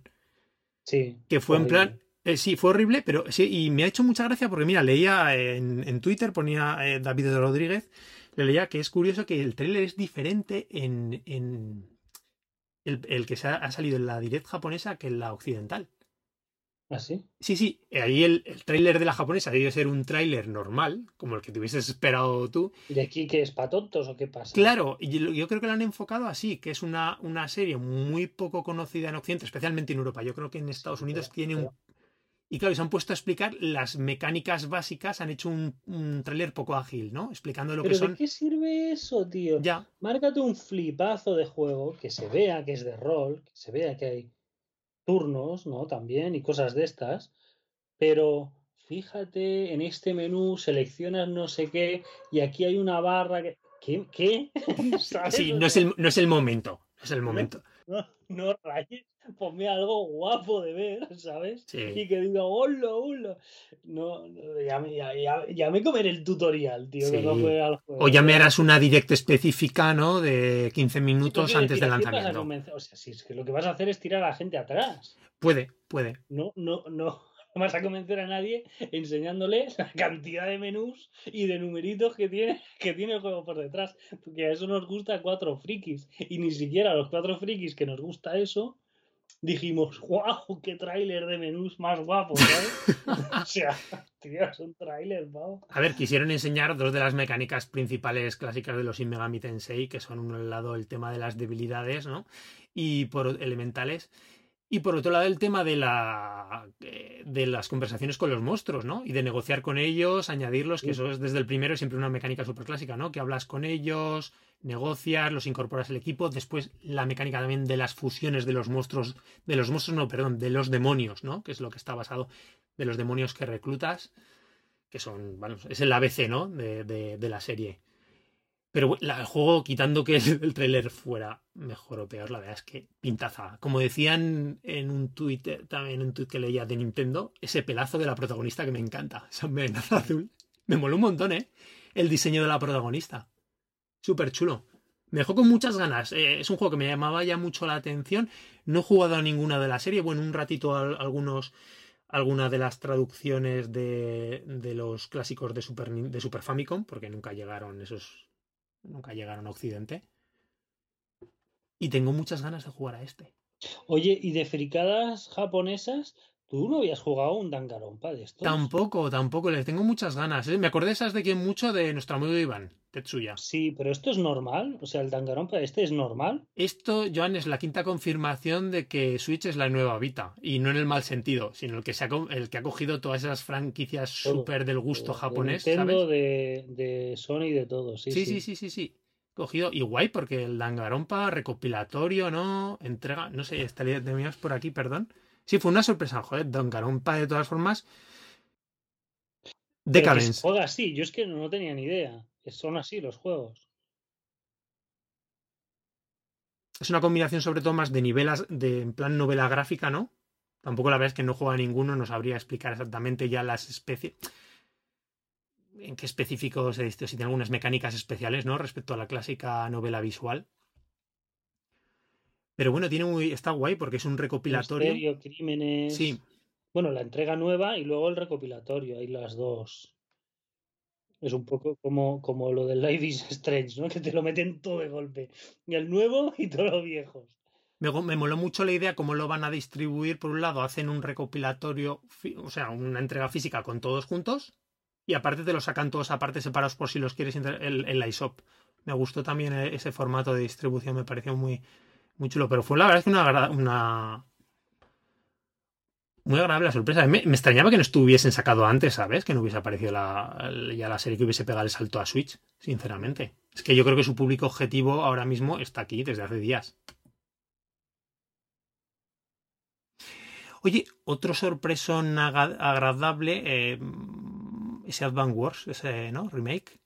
Sí. Que fue en plan, eh, sí, fue horrible, pero sí, y me ha hecho mucha gracia porque, mira, leía en, Twitter, ponía eh, David Rodríguez, le leía que es curioso que el tráiler es diferente en, en el, que se ha, salido en la direct japonesa que en la occidental. ¿Ah, sí? Sí, sí. Ahí el, el tráiler de la japonesa debe ser un tráiler normal, como el que te hubieses esperado tú. ¿Y aquí qué es? ¿Para tontos o qué pasa? Claro, y yo, creo que lo han enfocado así, que es una, una serie muy poco conocida en Occidente, especialmente en Europa. Yo creo que en Estados Unidos tiene un y claro, se han puesto a explicar las mecánicas básicas, han hecho un, un tráiler poco ágil, ¿no? Explicando lo que son. ¿De qué sirve eso, tío? Ya. Márcate un flipazo de juego, que se vea que es de rol, que se vea que hay turnos, ¿no? También, y cosas de estas. Pero fíjate, en este menú seleccionas no sé qué, y aquí hay una barra que. ¿Qué? ¿Qué? Sí, no es, el, no es el momento. No es el momento. No, no rayes ponme algo guapo de ver, ¿sabes? Y que diga, hola, hola. No, ya, me, ya, me comeré el tutorial, tío, O ya me harás una directa específica, ¿no? De 15 minutos antes del lanzamiento. O sea, si es que lo que vas a hacer es tirar a la gente atrás. Puede, puede. No, no, no. No vas a convencer a nadie enseñándole la cantidad de menús y de numeritos que tiene, que tiene el juego por detrás. Porque a eso nos gusta cuatro frikis. Y ni siquiera a los cuatro frikis que nos gusta eso, dijimos, wow, qué tráiler de menús más guapo, ¿sabes? o sea, tío, es un tráiler, wow. A ver, quisieron enseñar dos de las mecánicas principales clásicas de los Shin Megami Tensei, que son un lado el tema de las debilidades, ¿no? Y por elementales. Y por otro lado, el tema de, la, eh, de las conversaciones con los monstruos, ¿no? Y de negociar con ellos, añadirlos, que eso es desde el primero siempre una mecánica súper clásica, ¿no? Que hablas con ellos, negocias, los incorporas al equipo. Después la mecánica también de las fusiones de los monstruos, de los monstruos, no, perdón, de los demonios, ¿no? Que es lo que está basado de los demonios que reclutas, que son, bueno, es el ABC, ¿no? De, de, la serie. Pero el juego, quitando que el, trailer fuera mejor o peor, la verdad es que pintaza. Como decían en un tuit, también en un tuit que leía de Nintendo, ese pelazo de la protagonista que me encanta, esa amenaza azul. Me moló un montón, ¿eh? El diseño de la protagonista. Súper chulo. Me dejó con muchas ganas. Eh, es un juego que me llamaba ya mucho la atención. No he jugado a ninguna de la serie. Bueno, un ratito a, algunos alguna de las traducciones de, de los clásicos de Super, de Super Famicom, porque nunca llegaron esos. Nunca llegaron a Occidente. Y tengo muchas ganas de jugar a este. Oye, ¿y de fricadas japonesas? ¿Tú no habías jugado un Dangarompa de estos? Tampoco, tampoco, les tengo muchas ganas. ¿eh? Me acordé esas de que mucho de nuestro amigo Iván, Tetsuya. Sí, pero esto es normal. O sea, el Dangarompa este es normal. Esto, Joan, es la quinta confirmación de que Switch es la nueva Vita. Y no en el mal sentido, sino el que, se ha, el que ha cogido todas esas franquicias súper del gusto japonés. De Nintendo, de, de Sony, de todo. Sí, sí, sí, sí, sí. sí. Cogido y guay porque el Dangarompa recopilatorio, ¿no? Entrega, no sé, estaría de por aquí, perdón Sí, fue una sorpresa, joder, Don Garompa de todas formas. Decadence. Joder, sí, yo es que no tenía ni idea. Son así los juegos. Es una combinación sobre todo más de nivelas, de en plan novela gráfica, ¿no? Tampoco la verdad es que no juega ninguno, no sabría explicar exactamente ya las especies. En qué específicos se si tiene algunas mecánicas especiales, ¿no? Respecto a la clásica novela visual. Pero bueno, tiene muy, está guay porque es un recopilatorio. Misterio, crímenes. Sí. Bueno, la entrega nueva y luego el recopilatorio, hay las dos. Es un poco como, como lo del Life is Strange, ¿no? Que te lo meten todo de golpe. Y el nuevo y todos los viejos. Me, me moló mucho la idea cómo lo van a distribuir. Por un lado, hacen un recopilatorio, o sea, una entrega física con todos juntos. Y aparte te lo sacan todos aparte separados por si los quieres en la ISOP. Me gustó también e, ese formato de distribución, me pareció muy, muy chulo, pero fue la verdad que una, una muy agradable la sorpresa. Me, extrañaba que no estuviesen sacado antes, ¿sabes? Que no hubiese aparecido ya la serie que hubiese pegado el salto a Switch, sinceramente. Es que yo creo que su público objetivo ahora mismo está aquí desde hace días. Oye, otro sorpresón agradable, eh, ese Advance Wars, ese, ¿no? Remake.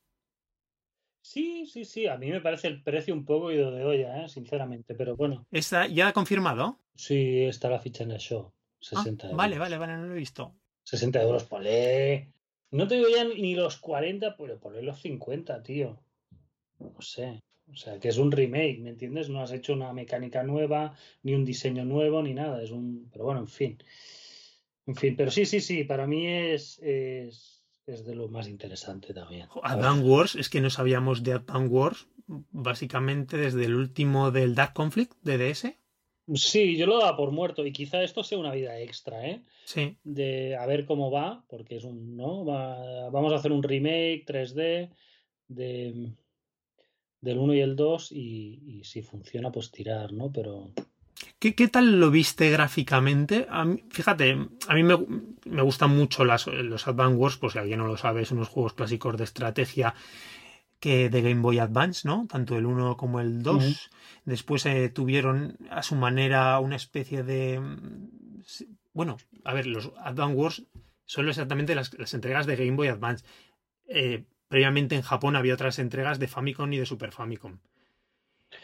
Sí, sí, sí. A mí me parece el precio un poco ido de olla, ¿eh? sinceramente, pero bueno. ¿Está ya confirmado? Sí, está la ficha en el show. 60 ah, Vale, vale, vale, no lo he visto. 60 euros, ponle. No te digo ya ni los 40, pero ponle los 50, tío. No sé. O sea, que es un remake, ¿me entiendes? No has hecho una mecánica nueva, ni un diseño nuevo, ni nada. Es un. Pero bueno, en fin. En fin, pero sí, sí, sí. Para mí es, es es de lo más interesante también. Advance Wars, es que no sabíamos de Advance Wars básicamente desde el último del Dark Conflict de DS. Sí, yo lo daba por muerto y quizá esto sea una vida extra, ¿eh? Sí. De a ver cómo va, porque es un, ¿no? vamos a hacer un remake 3D de, del 1 y el 2 y, y si funciona pues tirar, ¿no? Pero ¿Qué, tal lo viste gráficamente? fíjate, a mí me, gustan mucho las, los Advance Wars, por si alguien no lo sabe, son unos juegos clásicos de estrategia que de Game Boy Advance, ¿no? Tanto el 1 como el 2. Después eh, tuvieron a su manera una especie de... Bueno, a ver, los Advance Wars son exactamente las, entregas de Game Boy Advance. Eh, previamente en Japón había otras entregas de Famicom y de Super Famicom.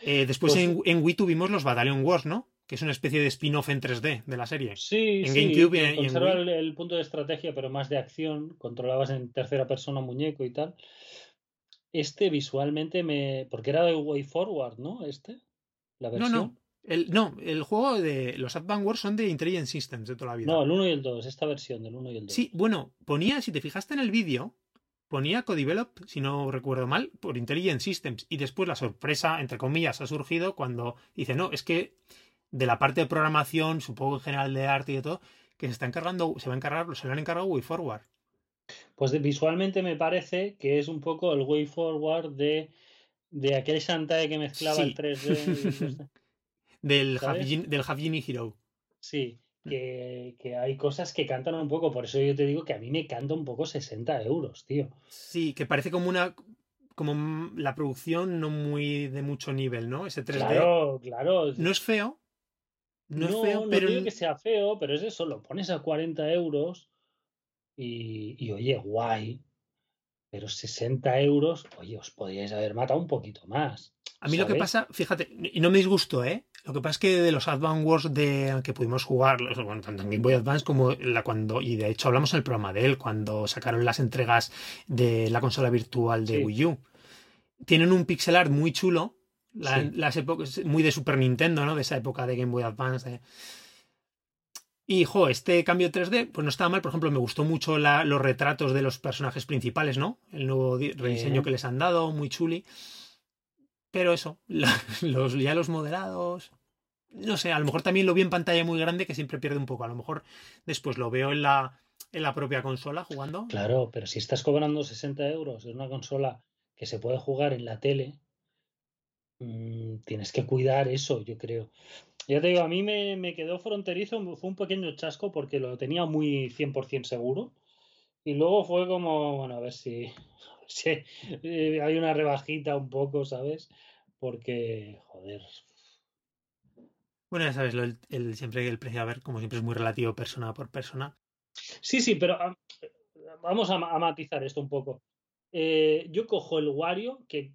Eh, después pues en, en, Wii tuvimos los Battalion Wars, ¿no? Que es una especie de spin-off en 3D de la serie. Sí, en GameCube y, en, el, el, punto de estrategia, pero más de acción. Controlabas en tercera persona muñeco y tal. Este visualmente me. Porque era de Way Forward, ¿no? Este. La versión. No, no. El, no, el juego de los Advance Wars son de Intelligent Systems de toda la vida. No, el 1 y el 2, esta versión del 1 y el 2. Sí, bueno, ponía, si te fijaste en el vídeo, ponía Codevelop, si no recuerdo mal, por Intelligent Systems. Y después la sorpresa, entre comillas, ha surgido cuando dice, no, es que de la parte de programación, supongo en general de arte y de todo, que se está encargando, se va a encargar, se lo han encargado WayForward. Pues visualmente me parece que es un poco el WayForward de, de aquel Shantae que mezclaba el 3D. del, Have, Hero. Sí, que, hay cosas que cantan un poco. Por eso yo te digo que a mí me canta un poco 60 euros, tío. Sí, que parece como una. como la producción no muy de mucho nivel, ¿no? Ese 3D. Claro, claro. No es feo. No, es feo, pero. No digo que sea feo, pero es eso, lo pones a 40 euros y, y oye, guay. Pero 60 euros, oye, os podríais haber matado un poquito más. A mí lo que pasa, fíjate, y no me disgustó, ¿eh? Lo que pasa es que de los Advance Wars de que pudimos jugar, bueno, tanto en Game Boy Advance como la cuando, y de hecho hablamos en el programa de él, cuando sacaron las entregas de la consola virtual de Wii U. Tienen un pixel art muy chulo, las épocas, muy de Super Nintendo, ¿no? De esa época de Game Boy Advance. Y, jo, este cambio 3D, pues no estaba mal. Por ejemplo, me gustó mucho los retratos de los personajes principales, ¿no? El nuevo rediseño que les han dado, muy chuli. Pero eso, los, ya los moderados. no sé, a lo mejor también lo vi en pantalla muy grande que siempre pierde un poco. A lo mejor después lo veo en la, en la propia consola jugando. Claro, pero si estás cobrando 60 euros en una consola que se puede jugar en la tele, mm, tienes que cuidar eso, yo creo. Ya te digo, a mí me, me quedó fronterizo, fue un pequeño chasco porque lo tenía muy 100% seguro. Y luego fue como, bueno, a ver si, si eh, hay una rebajita un poco, ¿sabes? Porque, joder, Bueno, ya sabes, lo- el, el- siempre el precio a ver, como siempre es muy relativo persona por persona. Sí, sí, pero vamos a matizar esto un poco. Eh, yo cojo el Wario, que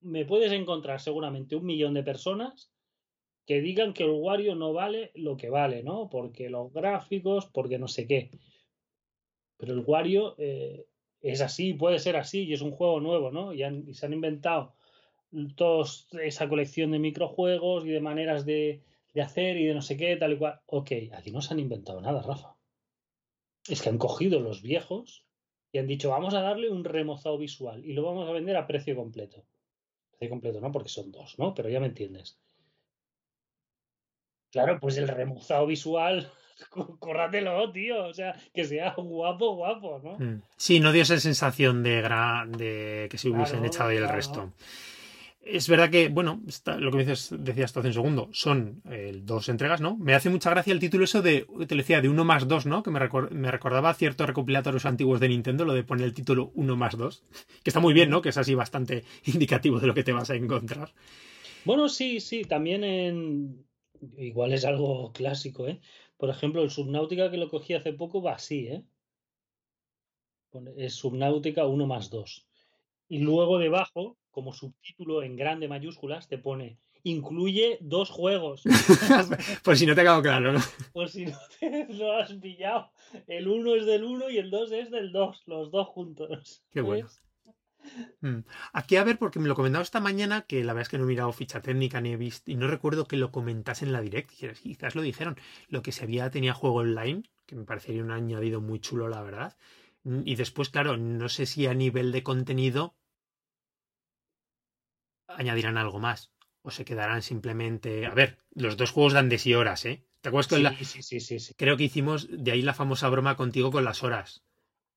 me puedes encontrar seguramente un millón de personas que digan que el Wario no vale lo que vale, ¿no? Porque los gráficos, porque no sé qué. Pero el Wario eh, es así, puede ser así, y es un juego nuevo, ¿no? Y, se han inventado toda esa colección de microjuegos y de maneras de hacer y de no sé qué, tal y cual. Ok, aquí no se han inventado nada, Rafa. Es que han cogido los viejos y han dicho, vamos a darle un remozado visual y lo vamos a vender a precio completo. Completo, no, porque son dos, ¿no? Pero ya me entiendes. Claro, pues el remozado visual, có- córratelo, tío. O sea, que sea guapo, guapo, ¿no? Mm. Sí, no dio esa sensación de, gra- de que se hubiesen Claro, echado ahí el resto. Es verdad que, bueno, lo que me dices, decías tú hace un segundo, son eh, dos entregas, ¿no? Me hace mucha gracia el título eso de, te lo decía, de uno más dos, ¿no? Que me, me recordaba ciertos recopilatorios antiguos de Nintendo, lo de poner el título uno más dos, que está muy bien, ¿no? Que es así bastante indicativo de lo que te vas a encontrar. Bueno, sí, sí, también en... Igual es algo clásico, ¿eh? Por ejemplo, el Subnautica que lo cogí hace poco va así, ¿eh? Es Subnautica 1 más 2. Y luego debajo, como subtítulo en grande mayúsculas, te pone incluye dos juegos. Por si no te ha quedado claro, ¿no? Por si no te lo has pillado. El 1 es del 1 y el 2 es del 2, los dos juntos. Qué bueno. ¿Ves? Mm. Aquí a ver, porque me lo comentaba esta mañana, que la verdad es que no he mirado ficha técnica ni he visto, y no recuerdo que lo comentasen en la direct, quizás- quizás lo dijeron, lo que se había tenía juego online, que me parecería un añadido muy chulo, la verdad. Mm, Y después, claro, no sé si a nivel de contenido añadirán algo más, o se quedarán simplemente... A ver, los dos juegos dan de sí horas, ¿eh? ¿Te acuerdas que Sí, la- sí, sí, sí, sí. creo que hicimos de ahí la famosa broma contigo con las horas?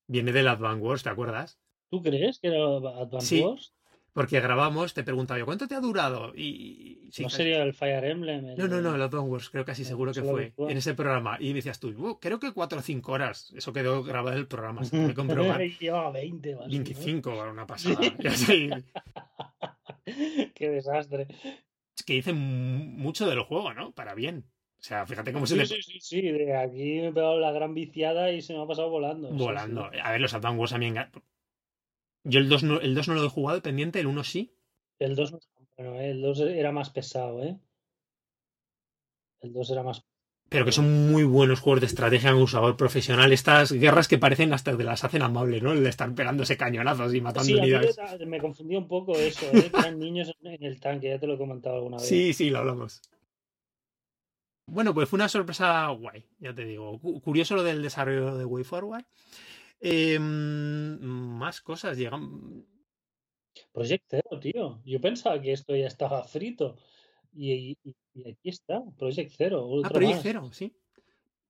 Viene del Advance Wars, ¿te acuerdas? ¿Tú crees que era Advance Sí. Wars? Porque grabamos, te preguntaba yo, ¿cuánto te ha durado? Y, sí, ¿No sería el Fire Emblem? el no, no, no, el Advance Wars, creo casi seguro que fue virtual. en ese programa. Y me decías tú, "Uh, creo que cuatro o cinco horas. Eso quedó grabado en el programa, se puede comprobar. Llevaba 20 más. 25, era una pasada. Y así, Qué desastre. es que dicen mucho del juego, ¿no? Para bien. O sea, fíjate cómo se Sí, le... sí, sí, sí, de aquí me he pegado la gran viciada y se me ha pasado volando. sí, Volando. sí. A ver, los Advance Wars también... Yo el 2 no, el 2 no lo he jugado pendiente, el 1 sí. El 2 no está bueno, ¿eh? el 2 era más pesado, ¿eh? El 2 era más Pero que son muy buenos juegos de estrategia en un usador profesional. Estas guerras que parecen hasta que las hacen amables, ¿no? El de estar pegándose cañonazos y matando Sí, a mí unidades. me, confundía un poco eso, ¿eh? eran niños en el tanque, ya te lo he comentado alguna vez. Sí, sí, lo hablamos. Bueno, pues fue una sorpresa guay, ya te digo. Cu- Curioso lo del desarrollo de WayForward. Eh, más cosas llegan. Project Zero, tío. Yo pensaba que esto ya estaba frito. Y, y- y aquí está, Project Zero. Ah, otro Project más. Zero, sí.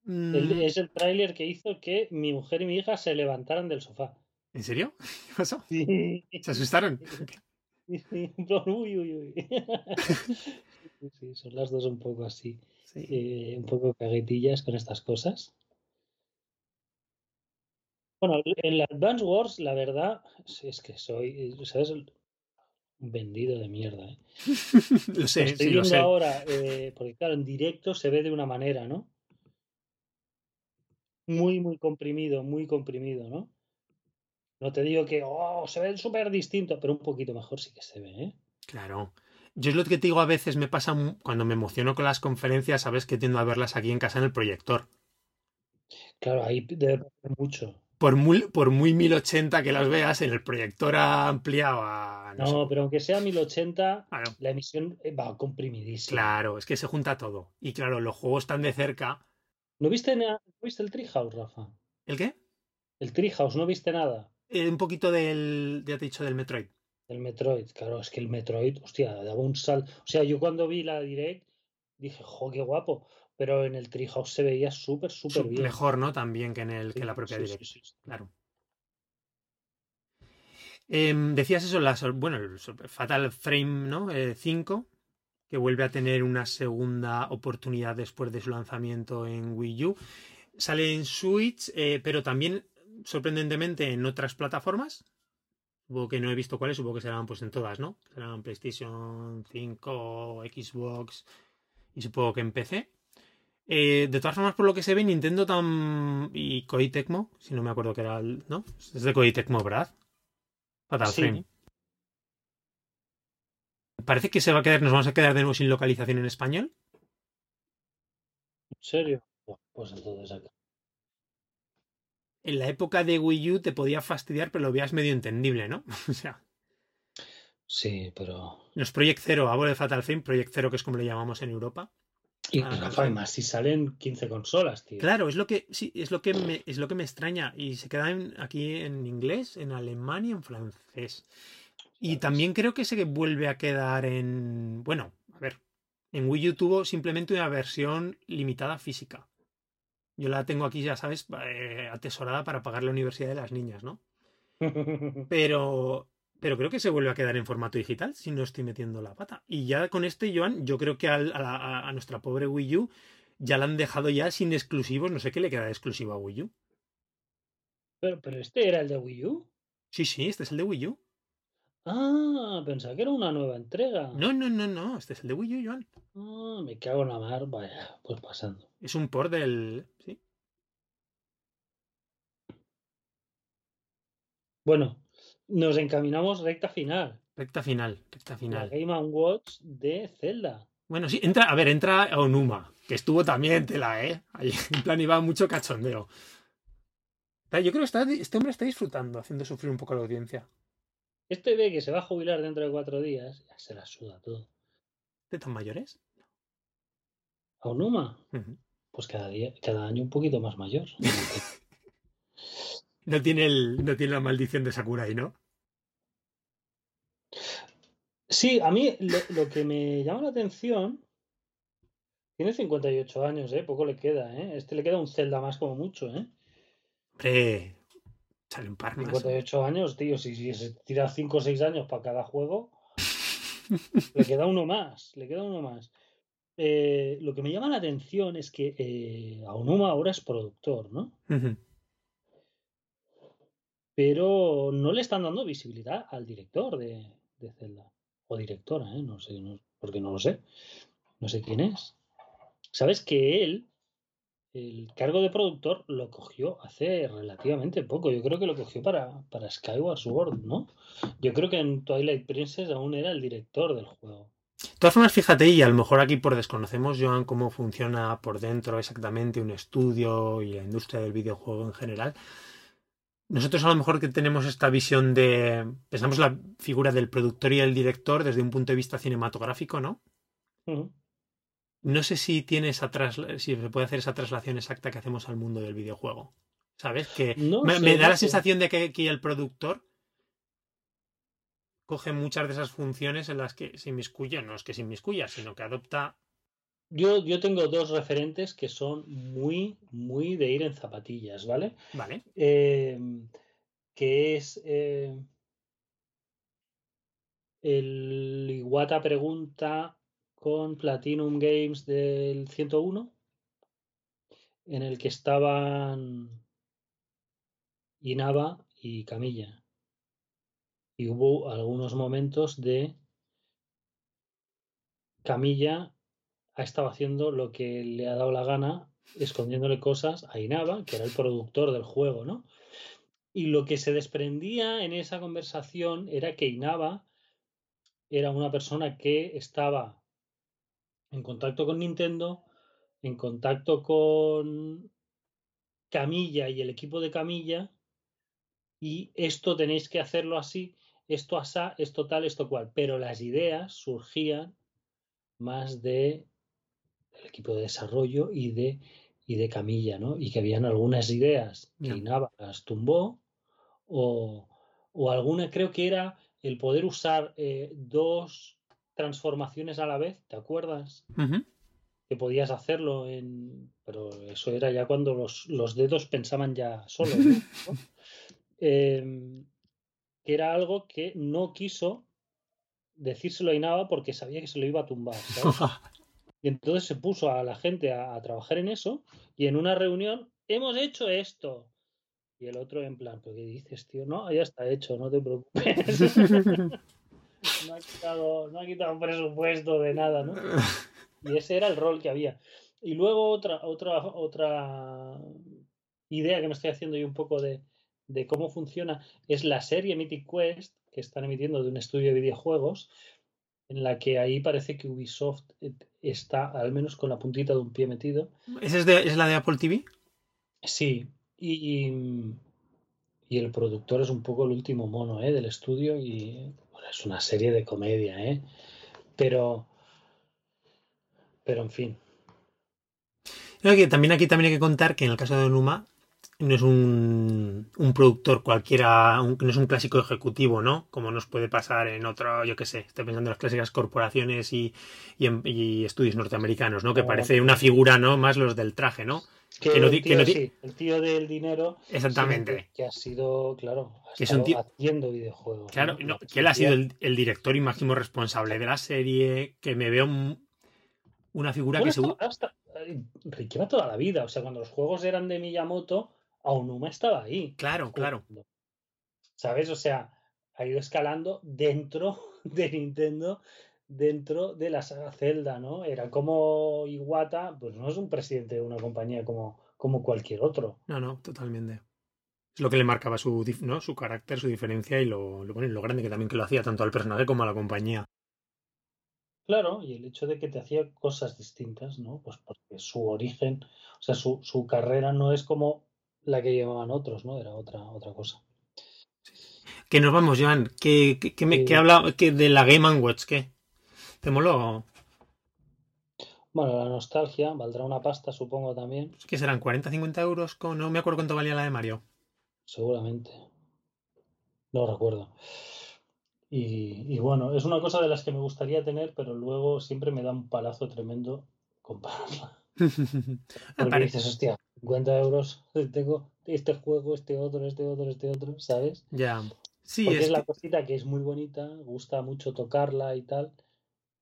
El- Mm, es el tráiler que hizo que mi mujer y mi hija se levantaran del sofá. ¿En serio? ¿Qué pasó? Sí. ¿Se asustaron? Uy, uy, uy. Sí, son las dos un poco así, Sí. eh, un poco caguetillas con estas cosas. Bueno, en la Advance Wars, la verdad, es que soy, ¿sabes? Vendido de mierda, ¿eh? Lo Lo sé, estoy sí, lo viendo sé. ahora, eh, porque claro, en directo se ve de una manera, ¿no? Muy, muy comprimido, muy comprimido, ¿no? No te digo que, oh, se ve súper distinto, pero un poquito mejor sí que se ve, ¿eh? Claro. Yo es lo que te digo a veces, me pasa cuando me emociono con las conferencias, sabes que tiendo a verlas aquí en casa en el proyector. Claro, ahí debe pasar mucho. Por muy, por muy 1080 que las veas, en el proyector ampliado a... no sé. Pero aunque sea 1080, Claro, la emisión eh, va comprimidísima. claro, es que se junta todo. Y claro, los juegos tan de cerca. ¿No viste, ¿no viste el Treehouse, Rafa? ¿El qué? El Treehouse, ¿no viste nada? Eh, un poquito del, ya te he dicho, del Metroid. El Metroid, claro, es que el Metroid, hostia, daba un salto. O sea, yo cuando vi la Direct dije, jo, qué guapo. Pero en el Treehouse se veía súper, súper bien. Mejor, ¿no? También que en el que la propia sí, Direct. sí, sí. Claro. Em, decías eso, las, bueno, el Fatal Frame ¿no? 5, que vuelve a tener una segunda oportunidad después de su lanzamiento en Wii U. Sale en Switch, eh, pero también, sorprendentemente, en otras plataformas. Supongo que no he visto cuáles, supongo que serán pues en todas, ¿no? Serán PlayStation 5, Xbox y supongo que en PC. Eh, de todas formas, por lo que se ve, Nintendo tan... y Koei Tecmo, si no me acuerdo que era el... ¿no? Es de Koei Tecmo, ¿verdad? Fatal Sí. Frame. Parece que se va a quedar, nos vamos a quedar de nuevo sin localización en español. ¿En serio? Pues entonces acá. En la época de Wii U te podía fastidiar, pero lo veías medio entendible, ¿no? o sea, Sí, pero. los Project Zero, hablo de Fatal Frame, Project Zero, que es como le llamamos en Europa. Y Ah, Rafa, además, si salen 15 consolas, tío. Claro, es lo que sí, es lo que me, es lo que me extraña. Y se queda en- aquí en inglés, en alemán y en francés. Y ¿Sabes? también creo que se vuelve a quedar en. Bueno, a ver. En Wii U tuvo simplemente una versión limitada física. Yo la tengo aquí, ya sabes, eh, atesorada para pagar la universidad de las niñas, ¿no? Pero, pero creo que se vuelve a quedar en formato digital si no estoy metiendo la pata. Y ya con este, Joan, yo creo que al- a, la- a- a nuestra pobre Wii U ya la han dejado ya sin exclusivos. No sé qué le queda de exclusivo a Wii U. pero, pero este era el de Wii U. Sí, sí, este es el de Wii U. Ah, pensaba que era una nueva entrega. No, no, no, no, este es el de Wii U, Joan. Ah, me cago en la mar. Vaya, pues pasando. Es un port del. Sí. Bueno, nos encaminamos recta final. Recta final, recta La final. Game Watch de Zelda. Bueno, sí, entra, a ver, entra Onuma, que estuvo también tela, ¿eh? Ahí, en plan, iba mucho cachondeo. Yo creo que está, este hombre está disfrutando, haciendo sufrir un poco a la audiencia. Este ve que se va a jubilar dentro de cuatro días. Ya se la suda todo. ¿De tan mayores? ¿A Onuma? Pues cada día, cada año un poquito más mayor. No tiene, el, no tiene la maldición de Sakurai, ¿no? Sí, a mí lo, lo que me llama la atención. Tiene 58 años, ¿eh? Poco le queda, ¿eh? Este le queda un Zelda más como mucho, ¿eh? Hombre, sale un par más. 58 años, tío. Si, si se tira 5 o 6 años para cada juego, le queda uno más. Le queda uno más. Eh, lo que me llama la atención es que eh, Aonuma ahora es productor, ¿no? Pero no le están dando visibilidad al director de, de Zelda. O directora, ¿eh? No sé, no- porque no lo sé. No sé quién es. Sabes que él, el cargo de productor, lo cogió hace relativamente poco. Yo creo que lo cogió para, para Skyward Sword, ¿no? Yo creo que en Twilight Princess aún era el director del juego. De todas formas, fíjate, y a lo mejor aquí por desconocemos, Joan, cómo funciona por dentro exactamente un estudio y la industria del videojuego en general. Nosotros a lo mejor que tenemos esta visión de... Pensamos la figura del productor y el director desde un punto de vista cinematográfico, ¿no? No sé si tiene esa trasla- si se puede hacer esa traslación exacta que hacemos al mundo del videojuego. ¿Sabes? Que No me, sé, me da no la sé. sensación de que aquí el productor coge muchas de esas funciones en las que se inmiscuye, no es que se inmiscuya, sino que adopta. Yo, yo tengo dos referentes que son muy, muy de ir en zapatillas, ¿vale? Vale. eh, que es eh, el Iwata pregunta con Platinum Games del 101, en el que estaban Inaba y Camilla. Y hubo algunos momentos de Camilla ha estado haciendo lo que le ha dado la gana, escondiéndole cosas a Inaba, que era el productor del juego, ¿no? Y lo que se desprendía en esa conversación era que Inaba era una persona que estaba en contacto con Nintendo, en contacto con Camilla y el equipo de Camilla, y esto tenéis que hacerlo así, esto asá, esto tal, esto cual. Pero las ideas surgían más de el equipo de desarrollo y de y de Camilla, ¿no? Y que habían algunas ideas que. Inaba las tumbó o, o alguna creo que era el poder usar eh, dos transformaciones a la vez, ¿te acuerdas? Que podías hacerlo en... Pero eso era ya cuando los, los dedos pensaban ya solos, ¿no? Em, que era algo que no quiso decírselo a Inaba porque sabía que se lo iba a tumbar. ¿sabes? Y entonces se puso a la gente a, trabajar en eso y en una reunión hemos hecho esto. Y el otro en plan, ¿pero qué dices, tío? No, ya está hecho, no te preocupes. no, ha quitado, no ha quitado presupuesto de nada, ¿no? Y ese era el rol que había. Y luego otra, otra, otra idea que me estoy haciendo yo un poco de, de cómo funciona es la serie Mythic Quest que están emitiendo de un estudio de videojuegos, en la que ahí parece que Ubisoft está al menos con la puntita de un pie metido. ¿Esa es, de, es la de Apple TV? Sí, y, y, el productor es un poco el último mono ¿eh? del estudio y bueno, es una serie de comedia, ¿eh? pero, pero en fin. Creo que también aquí también hay que contar que en el caso de Numa no es un, un productor cualquiera, un, no es un clásico ejecutivo, ¿no? Como nos puede pasar en otro, yo qué sé, estoy pensando en las clásicas corporaciones y, y, en, y estudios norteamericanos, ¿no? Que parece una figura, ¿no? Más los del traje, ¿no? Que, Que no el, tío, que no di- sí, el tío del dinero Exactamente. sí, que, ha sido, claro, ha Que es un estado tío- haciendo videojuegos. Claro, ¿no? no, Es que él ha sido el, el director y máximo responsable de la serie, que me veo un- una figura Bueno, que seguro... hasta, hasta- lleva toda la vida. O sea, cuando los juegos eran de Miyamoto, Aonuma estaba ahí. Claro, claro. ¿Sabes? O sea, ha ido escalando dentro de Nintendo, dentro de la saga Zelda, ¿no? Era como Iwata, pues no es un presidente de una compañía como, como cualquier otro. No, no, totalmente. Es lo que le marcaba su, ¿no? su carácter, su diferencia y lo, lo, bueno, lo grande que también que lo hacía tanto al personaje como a la compañía. Claro, y el hecho de que te hacía cosas distintas, ¿no? Pues porque su origen, o sea, su, su carrera no es como la que llevaban otros, ¿no? Era otra, otra cosa. Que nos vamos, Joan. ¿Qué, qué, qué me, Sí. qué habla qué de la Game Watch? ¿Qué? ¿Te moló? Bueno, la nostalgia valdrá una pasta, supongo también, ¿Qué serán? ¿40, 50 euros? Con- No me acuerdo cuánto valía la de Mario. seguramente. No recuerdo. Y, y bueno, es una cosa de las que me gustaría tener, pero luego siempre me da un palazo tremendo comprarla. Porque dices, hostia, 50 euros, tengo este juego, este otro, este otro, este otro, ¿sabes? Ya. Sí, Porque es es la que- cosita que es muy bonita, gusta mucho tocarla y tal,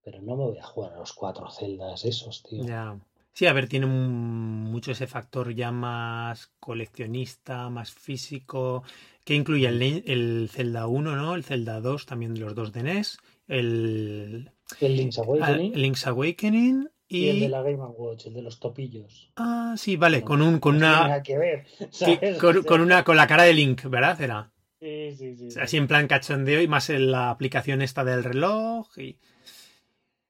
pero no me voy a jugar a los cuatro celdas esos, tío. Ya. Sí, a ver, tiene un- mucho ese factor ya más coleccionista, más físico, que incluye el, el Zelda 1, ¿no? El Zelda 2, también los dos de NES, el, El Link's ah, Awakening Link's Awakening y el de la Game Watch, el de los topillos. Ah, sí, vale, con un, con no una... nada que ver, con, una, con la cara de Link, ¿verdad? Era. Sí, sí, sí. sí. Así en plan cachondeo y más en la aplicación esta del reloj y...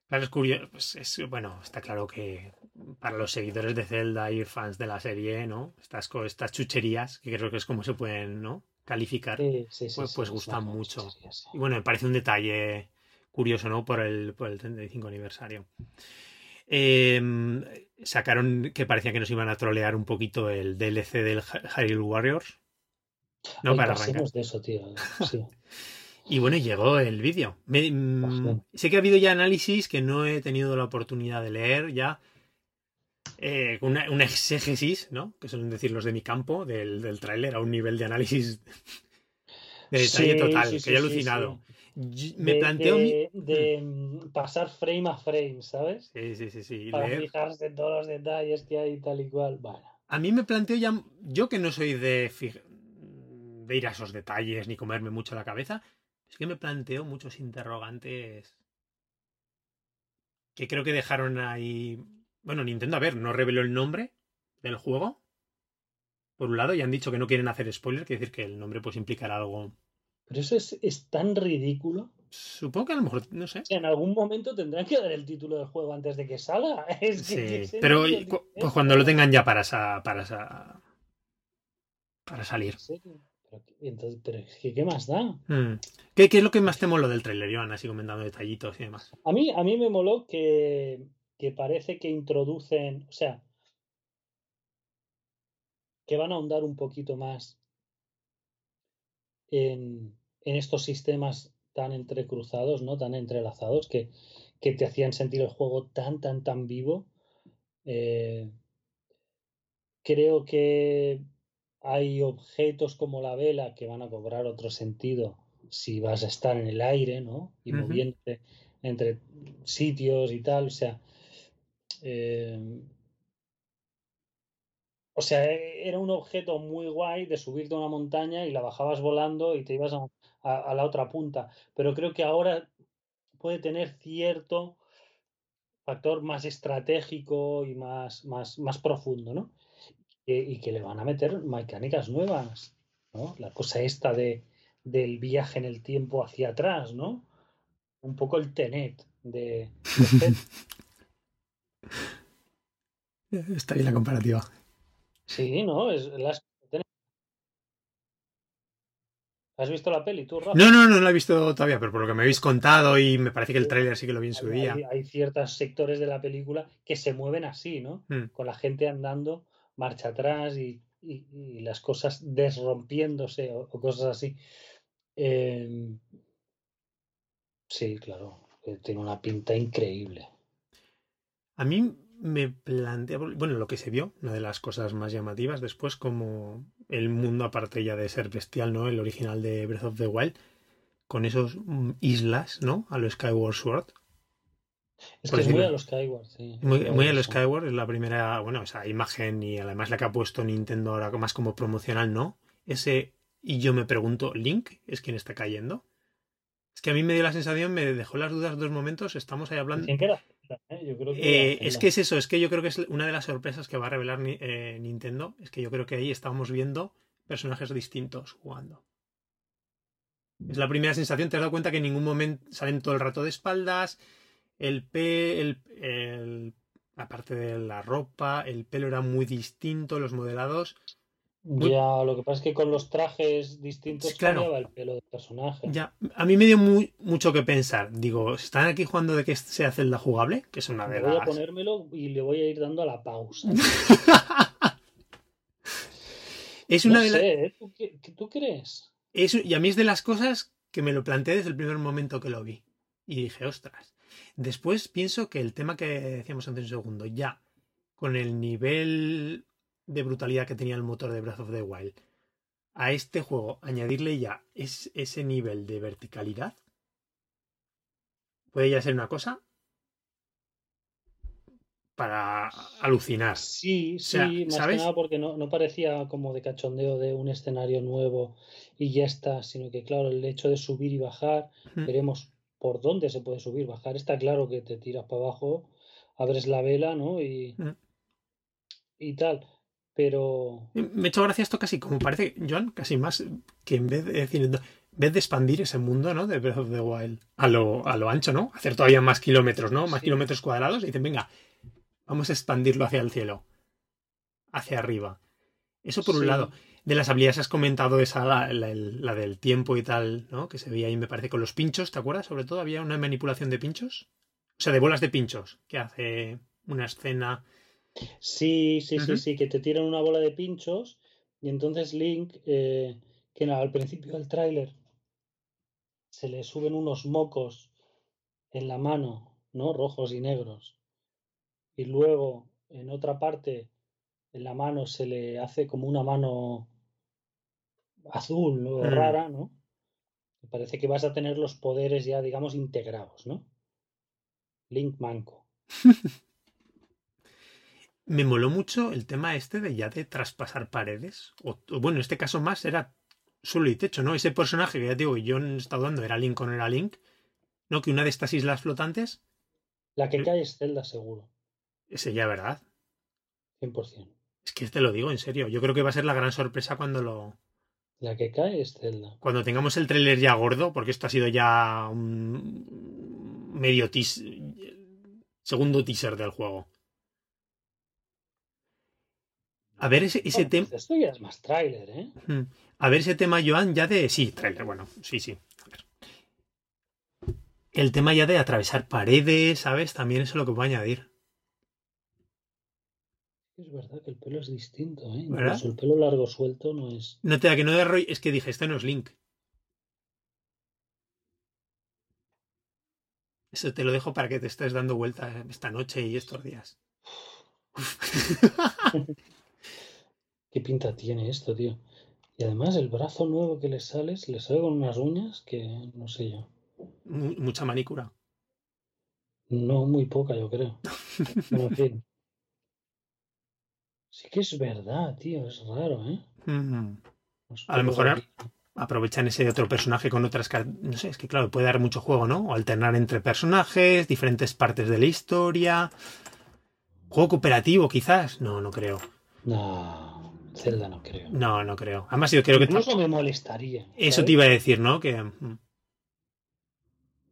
Claro, es curioso, pues es, bueno, está claro que para los seguidores de Zelda y fans de la serie, ¿no? Estas, estas chucherías, que creo que es como se pueden, ¿no? Calificar. Sí, sí, sí, pues- pues es gustan mucho. Y bueno, me parece un detalle curioso, ¿no? Por el, por el 35 aniversario. Eh, sacaron que parecía que nos iban a trolear un poquito el DLC del Hy- Hyrule Warriors. No, para arrancar. pasemos de eso, tío. Sí. Y bueno, llegó el vídeo. Me- mm, sé que ha habido ya análisis que no he tenido la oportunidad de leer ya. eh, una, una exégesis, ¿no? Que suelen decir los de mi campo, del, del tráiler, a un nivel de análisis de detalle Sí, total, sí, que he alucinado. Me De- planteo mi- de, mm, pasar frame a frame, ¿sabes? Sí, sí, sí, sí. Para leer. fijarse en todos los detalles que hay tal y cual. Bueno, A mí me planteo ya, yo que no soy de, fij- de ir a esos detalles ni comerme mucho la cabeza, es que me planteo muchos interrogantes que creo que dejaron ahí. Bueno, Nintendo, a ver, no reveló el nombre del juego. Por un lado, y han dicho que no quieren hacer spoiler, quiere decir que el nombre pues implicará algo. Pero eso es, es tan ridículo. Supongo que a lo mejor, no sé. En algún momento tendrán que dar el título del juego antes de que salga. Es que, ¿qué Sí, pero cu- pues cuando lo tengan ya para esa, para esa, para salir. Pero, qué- entonces, pero es que, ¿qué más da? Mm. ¿Qué, ¿Qué es lo que más te moló del trailer, Joan? Así comentando detallitos y demás. A mí, a mí me moló que, que parece que introducen, o sea, que van a ahondar un poquito más en, en estos sistemas tan entrecruzados, ¿no? Tan entrelazados, que, que te hacían sentir el juego tan, tan, tan vivo, Eh, creo que hay objetos como la vela que van a cobrar otro sentido si vas a estar en el aire, ¿no? Y moviéndote entre sitios y tal. O sea, eh, o sea, era un objeto muy guay de subirte a una montaña y la bajabas volando y te ibas a, a- a la otra punta. Pero creo que ahora puede tener cierto factor más estratégico y más, más, más profundo, ¿no? Y, y que le van a meter mecánicas nuevas, ¿no? La cosa esta de, del viaje en el tiempo hacia atrás, ¿no? Un poco el Tenet de, de. Está bien la comparativa. Sí, ¿no? Es, las- ¿Has visto la peli tú, Rafa? No, no, no la he visto todavía, pero por lo que me habéis contado y me parece que el tráiler sí que lo vi en su Hay, día. hay- hay ciertos sectores de la película que se mueven así, ¿no? Mm. Con la gente andando marcha atrás y, y- y las cosas desrompiéndose o, o cosas así. Eh, sí, claro, eh, tiene una pinta increíble. A mí me plantea, bueno, lo que se vio, una de las cosas más llamativas después, como el mundo aparte ya de ser bestial, ¿no? El original de Breath of the Wild, con esos mm, islas, ¿no? A lo Skyward Sword. Es que es muy a los Skyward, sí. Muy, a lo eso. Skyward, es la primera, bueno, esa imagen y además la que ha puesto Nintendo ahora más como promocional, ¿no? Ese, y yo me pregunto, ¿Link es quien está cayendo? Es que a mí me dio la sensación, me dejó las dudas dos momentos, estamos ahí hablando... Que era ¿eh? Yo creo que Eh, era es que es eso, es que yo creo que es una de las sorpresas que va a revelar eh, Nintendo, es que yo creo que ahí estamos viendo personajes distintos jugando. Es la primera sensación, te has dado cuenta que en ningún momento salen todo el rato de espaldas, el pe, el, el- aparte de la ropa, el pelo era muy distinto, los modelados. Ya, lo que pasa es que con los trajes distintos claro. cambiaba el pelo del personaje. Ya, a mí me dio muy, mucho que pensar. Digo, ¿están aquí jugando de que sea Zelda jugable? Que es una de Voy a ponérmelo y le voy a ir dando a la pausa. es No una de las... sé, ¿eh? ¿Tú, tú crees? Eso, y a mí es de las cosas que me lo planteé desde el primer momento que lo vi. Y dije, ostras. Después pienso que el tema que decíamos antes un segundo, ya con el nivel de brutalidad que tenía el motor de Breath of the Wild, a este juego añadirle ya es, ese nivel de verticalidad, puede ya ser una cosa para alucinar. Sí, sí, sea, más ¿sabes? que nada porque no, no parecía como de cachondeo de un escenario nuevo y ya está, sino que claro, el hecho de subir y bajar, Mm. veremos por dónde se puede subir, bajar. Está claro que te tiras para abajo, abres la vela, ¿no? Y, Mm. y tal, pero Me ha hecho gracia esto casi como parece, Joan, casi más que en vez de decir, en vez de expandir ese mundo, ¿no? De Breath of the Wild a lo, a lo ancho, ¿no? Hacer todavía más kilómetros, ¿no? Más Sí. kilómetros cuadrados y dicen, venga, vamos a expandirlo hacia el cielo, hacia arriba. Eso por un lado. De las habilidades has comentado esa, la, la- la del tiempo y tal, ¿no? Que se veía ahí, me parece, con los pinchos, ¿te acuerdas? Sobre todo había una manipulación de pinchos. O sea, de bolas de pinchos, que hace una escena. Sí, sí, sí, sí, que te tiran una bola de pinchos y entonces Link, eh, que no, al principio del tráiler se le suben unos mocos en la mano, ¿no? Rojos y negros. Y luego en otra parte en la mano se le hace como una mano azul o Mm. rara, ¿no? Parece que vas a tener los poderes ya, digamos, integrados, ¿no? Link manco. Me moló mucho el tema este de ya de traspasar paredes. O, o bueno, en este caso más era suelo y techo, ¿no? Ese personaje que ya te digo, yo he estado dando era Link o no era Link. ¿No? Que una de estas islas flotantes, La que cae es Zelda, seguro. ese ya, ¿verdad? 100%. Es que te lo digo en serio. Yo creo que va a ser la gran sorpresa cuando lo. La que cae es Zelda. Cuando tengamos el tráiler ya gordo, porque esto ha sido ya un medio teaser. Segundo teaser del juego. A ver ese, ese Bueno, tema. pues esto ya es más tráiler, ¿eh? A ver ese tema, Joan, ya de. Sí, trailer, bueno, sí, sí. A ver. El tema ya de atravesar paredes, ¿sabes? También eso es lo que puedo añadir. Es verdad que el pelo es distinto, ¿eh? ¿Verdad? Incluso el pelo largo suelto no es. No te da que no de Roy, es que dije, este no es Link. Eso te lo dejo para que te estés dando vuelta esta noche y estos días. ¿Qué pinta tiene esto, tío? Y además el brazo nuevo que le sale, le sale con unas uñas que no sé yo. Mucha manicura. No, muy poca, yo creo. en fin. Sí que es verdad, tío, es raro, ¿eh? A lo mejor aprovechan ese otro personaje con otras no sé, es que claro, puede dar mucho juego, ¿no? O alternar entre personajes, diferentes partes de la historia. Juego cooperativo, quizás. No, no creo. No, Zelda no creo. No, no creo. Además, yo creo que. Incluso me molestaría. Eso te iba a decir, ¿no? Que. Mm.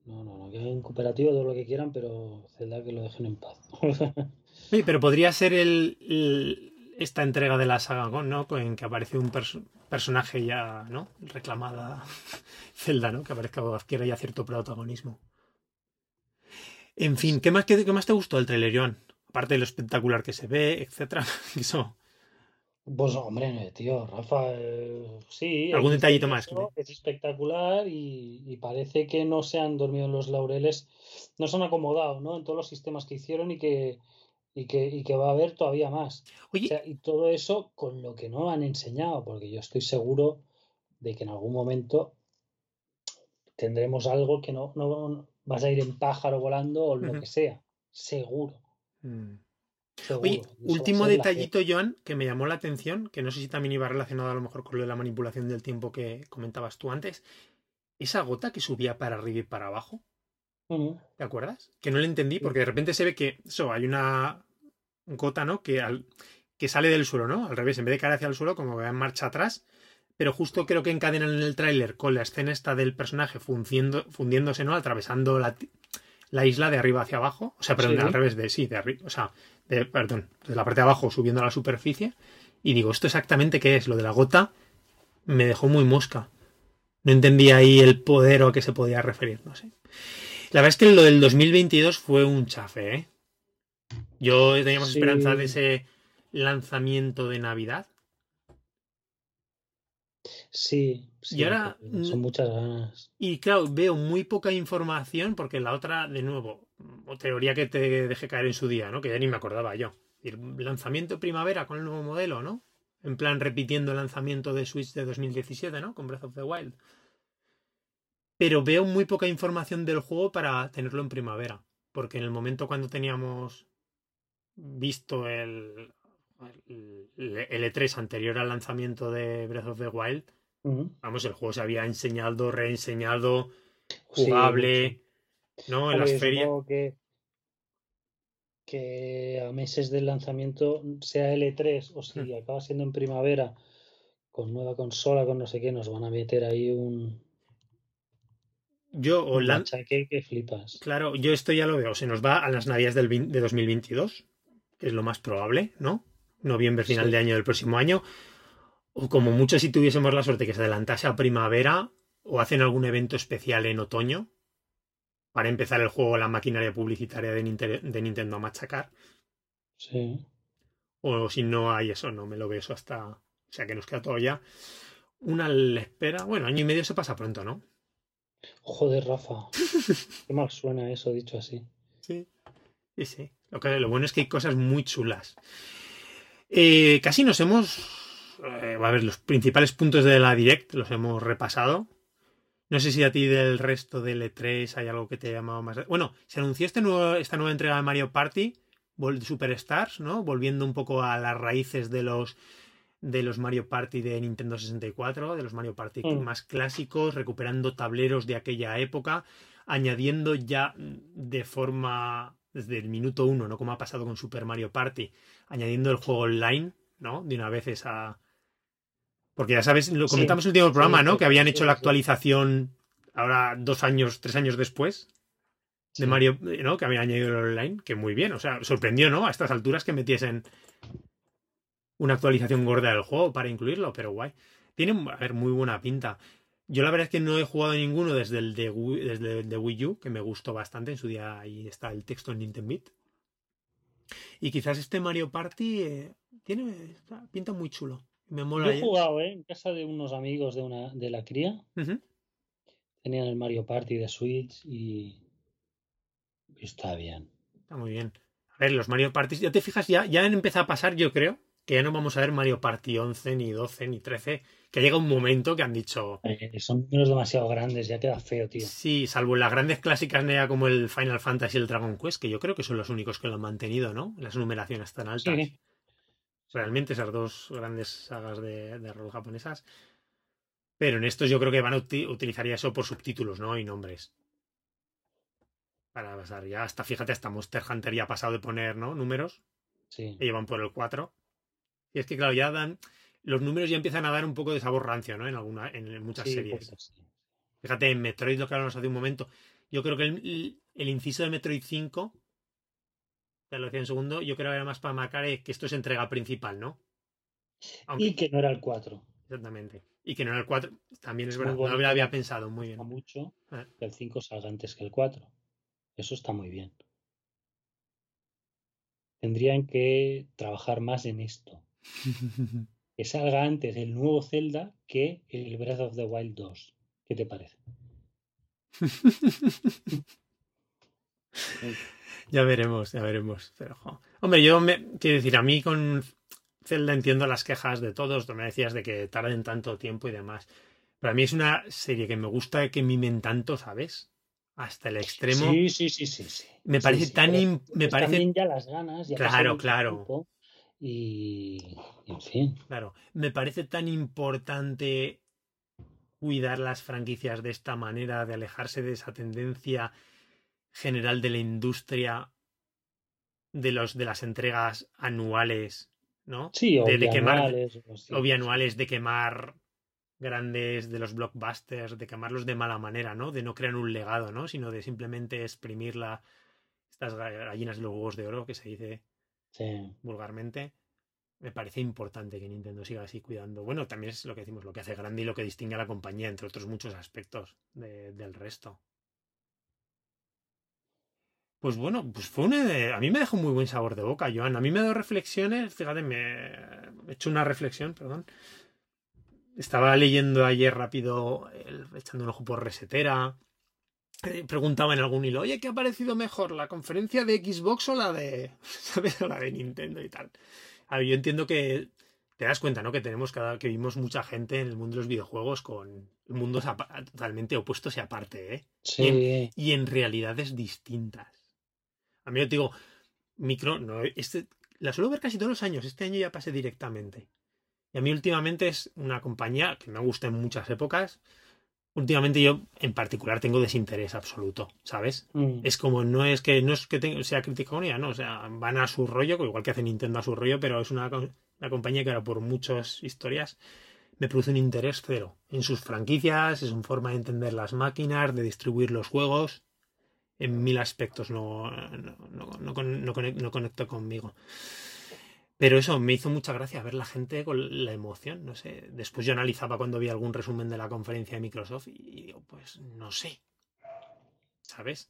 No, no, no, que hagan cooperativo todo lo que quieran, pero Zelda que lo dejen en paz. sí, pero podría ser el, esta entrega de la saga ¿no? En que aparece un personaje ya, ¿no? Reclamada Zelda, ¿no? Que aparezca o adquiera ya cierto protagonismo. En fin, ¿qué más, qué, más te gustó del trailer, Joan? Aparte de lo espectacular que se ve, etcétera. Eso. Pues hombre, tío, Rafa, eh, sí. ¿Algún detallito más? Es espectacular y, y, parece que no se han dormido en los laureles, no se han acomodado, ¿no? En todos los sistemas que hicieron y que, y que, y que va a haber todavía más. y todo eso con lo que no han enseñado, porque yo estoy seguro de que en algún momento tendremos algo que no, no vas a ir en pájaro volando o lo que sea, seguro. Mm. Oye, último detallito, Joan, que me llamó la atención, que no sé si también iba relacionado a lo mejor con lo de la manipulación del tiempo que comentabas tú antes. Esa gota que subía para arriba y para abajo. ¿Te acuerdas? Que no le entendí porque de repente se ve que eso, hay una gota, ¿no? Que, al, que sale del suelo, ¿no? Al revés, en vez de caer hacia el suelo, como va en marcha atrás. Pero justo creo que encadenan en el tráiler con la escena esta del personaje fundiendo, fundiéndose, ¿no? Atravesando la, la, isla de arriba hacia abajo. O sea, perdón, al revés de sí, de arriba. O sea, de, perdón, de la parte de abajo subiendo a la superficie. Y digo, ¿esto exactamente qué es? Lo de la gota me dejó muy mosca. No entendía ahí el poder o a qué se podía referir, no sé. La verdad es que lo del 2022 fue un chafe, ¿eh? Yo teníamos esperanza de ese lanzamiento de Navidad. Sí, y ahora son muchas ganas. Y claro, veo muy poca información porque la otra, de nuevo, teoría que te dejé caer en su día, ¿no? Que ya ni me acordaba yo. Lanzamiento primavera con el nuevo modelo, ¿no? En plan repitiendo el lanzamiento de Switch de 2017, ¿no? Con Breath of the Wild pero veo muy poca información del juego para tenerlo en primavera. Porque en el momento cuando teníamos visto el, el, E3 anterior al lanzamiento de Breath of the Wild, vamos, el juego se había enseñado, reenseñado, jugable, ¿no? En las ferias. Que, que a meses del lanzamiento, sea L3 o si acaba siendo en primavera, con nueva consola, con no sé qué, nos van a meter ahí un, yo, o que, flipas. Claro, yo esto ya lo veo. Se nos va a las navidades del, de 2022, que es lo más probable, ¿no? Noviembre, final de año del próximo año. O como mucho si tuviésemos la suerte que se adelantase a primavera o hacen algún evento especial en otoño para empezar el juego la maquinaria publicitaria de, de Nintendo a machacar. Sí. O si no hay eso, no me lo veo eso hasta. O sea que nos queda todavía una espera. Bueno, año y medio se pasa pronto, ¿no? Joder, Rafa. Qué mal suena eso dicho así. Sí, sí, sí. Lo, que, lo bueno es que hay cosas muy chulas. Eh, casi nos hemos. Eh, a ver, los principales puntos de la Direct los hemos repasado. No sé si a ti del resto del E3 hay algo que te ha llamado más. Bueno, se anunció este nuevo, esta nueva entrega de Mario Party, Superstars, ¿no? Volviendo un poco a las raíces de los de los Mario Party de Nintendo 64, de los Mario Party mm. más clásicos, recuperando tableros de aquella época, añadiendo ya de forma desde el minuto uno, ¿no? Como ha pasado con Super Mario Party, añadiendo el juego online, ¿no? De una vez esa. Porque ya sabes, lo comentamos en el último programa, ¿no? Que habían hecho la actualización ahora dos años, tres años después de Mario, ¿no? Que habían añadido el online, que muy bien, o sea, sorprendió, ¿no? A estas alturas que metiesen una actualización gorda del juego para incluirlo, pero guay. Tiene, a ver, muy buena pinta. Yo la verdad es que no he jugado ninguno desde el de Wii, desde el de Wii U, que me gustó bastante. En su día ahí está el texto en Nintendo Beat. Y quizás este Mario Party eh, tiene pinta muy chulo. Me mola. Yo he jugado, ¿eh? En casa de unos amigos de, una, de la cría. Tenían el Mario Party de Switch y... Está bien. Está muy bien. A ver, los Mario Party, ya te fijas, ya, ya han empezado a pasar, yo creo, que ya no vamos a ver Mario Party 11, ni 12, ni 13, que llega un momento que han dicho... Eh, son números demasiado grandes, ya queda feo, tío. Sí, salvo las grandes clásicas NEA como el Final Fantasy y el Dragon Quest, que yo creo que son los únicos que lo han mantenido, ¿no? Las numeraciones tan altas. Sí. Realmente esas dos grandes sagas de, de rol japonesas. Pero en estos yo creo que van a uti- utilizaría eso por subtítulos, ¿no? Y nombres. Para pasar ya hasta, fíjate, hasta Monster Hunter ya ha pasado de poner, ¿no? Números. Sí. Y llevan por el 4. Y es que, claro, ya dan. Los números ya empiezan a dar un poco de sabor rancio, ¿no? En, alguna, en, en muchas Sí, series. pues sí. Fíjate, en Metroid, lo que hablamos hace un momento. Yo creo que el, el inciso de Metroid 5. Te lo decía en segundo. Yo creo que era más para marcar que esto es entrega principal, ¿no? Aunque, Y que no era el 4. Exactamente. Y que no era el 4. También es, muy verdad. No bonito. lo había pensado muy bien. Mucho Ah. que el 5 salga antes que el 4. Eso está muy bien. Tendrían que trabajar más en esto. Que salga antes el nuevo Zelda que el Breath of the Wild 2. ¿Qué te parece? ya veremos, ya veremos. Pero, jo. Hombre, yo me quiero decir, a mí con Zelda entiendo las quejas de todos. Tú me decías de que tarden tanto tiempo y demás. Pero a mí es una serie que me gusta que mimen tanto, ¿sabes? Hasta el extremo. Sí, sí, sí, sí, sí. Me parece sí, tan pero me es parece también ya las ganas. Ya Claro, claro. y en fin. Claro, me parece tan importante cuidar las franquicias de esta manera, de alejarse de esa tendencia general de la industria de los de las entregas anuales, ¿no? Sí, o de, de quemar o bianuales, de quemar grandes de los blockbusters, de quemarlos de mala manera, ¿no? De no crear un legado, ¿no? Sino de simplemente exprimir la, estas gallinas de los huevos de oro que se dice Sí. vulgarmente, me parece importante que Nintendo siga así cuidando. Bueno, también es lo que decimos, lo que hace grande y lo que distingue a la compañía, entre otros muchos aspectos de- del resto. Pues bueno, pues fue una de- A mí me dejó muy buen sabor de boca, Joan. A mí me ha dado reflexiones, fíjate, me he hecho una reflexión, perdón. Estaba leyendo ayer rápido, el- echando un ojo por resetera. Eh, Preguntaba en algún hilo, oye, ¿qué ha parecido mejor? ¿La conferencia de Xbox o la de. ¿Sabes? O la de Nintendo y tal. A ver, yo entiendo que te das cuenta, ¿no? Que tenemos cada, que vimos mucha gente en el mundo de los videojuegos con mundos totalmente opuestos y aparte, ¿eh? Sí. Y en realidades distintas. A mí yo te digo, micro, no, este, la suelo ver casi todos los años. Este año ya pasé directamente. Y a mí últimamente es una compañía que me gusta en muchas épocas. Últimamente yo en particular tengo desinterés absoluto, ¿sabes? Mm. Es como, no es que no es que tenga- sea crítico con ella, no, o sea, van a su rollo, igual que hace Nintendo a su rollo, pero es una, una compañía que ahora por muchas historias me produce un interés cero en sus franquicias, en su forma de entender las máquinas, de distribuir los juegos, en mil aspectos no, no, no, no, con- no conec- no conecta conmigo. Pero eso me hizo mucha gracia ver la gente con la emoción, no sé. Después yo analizaba cuando vi algún resumen de la conferencia de Microsoft y digo, pues no sé. ¿Sabes?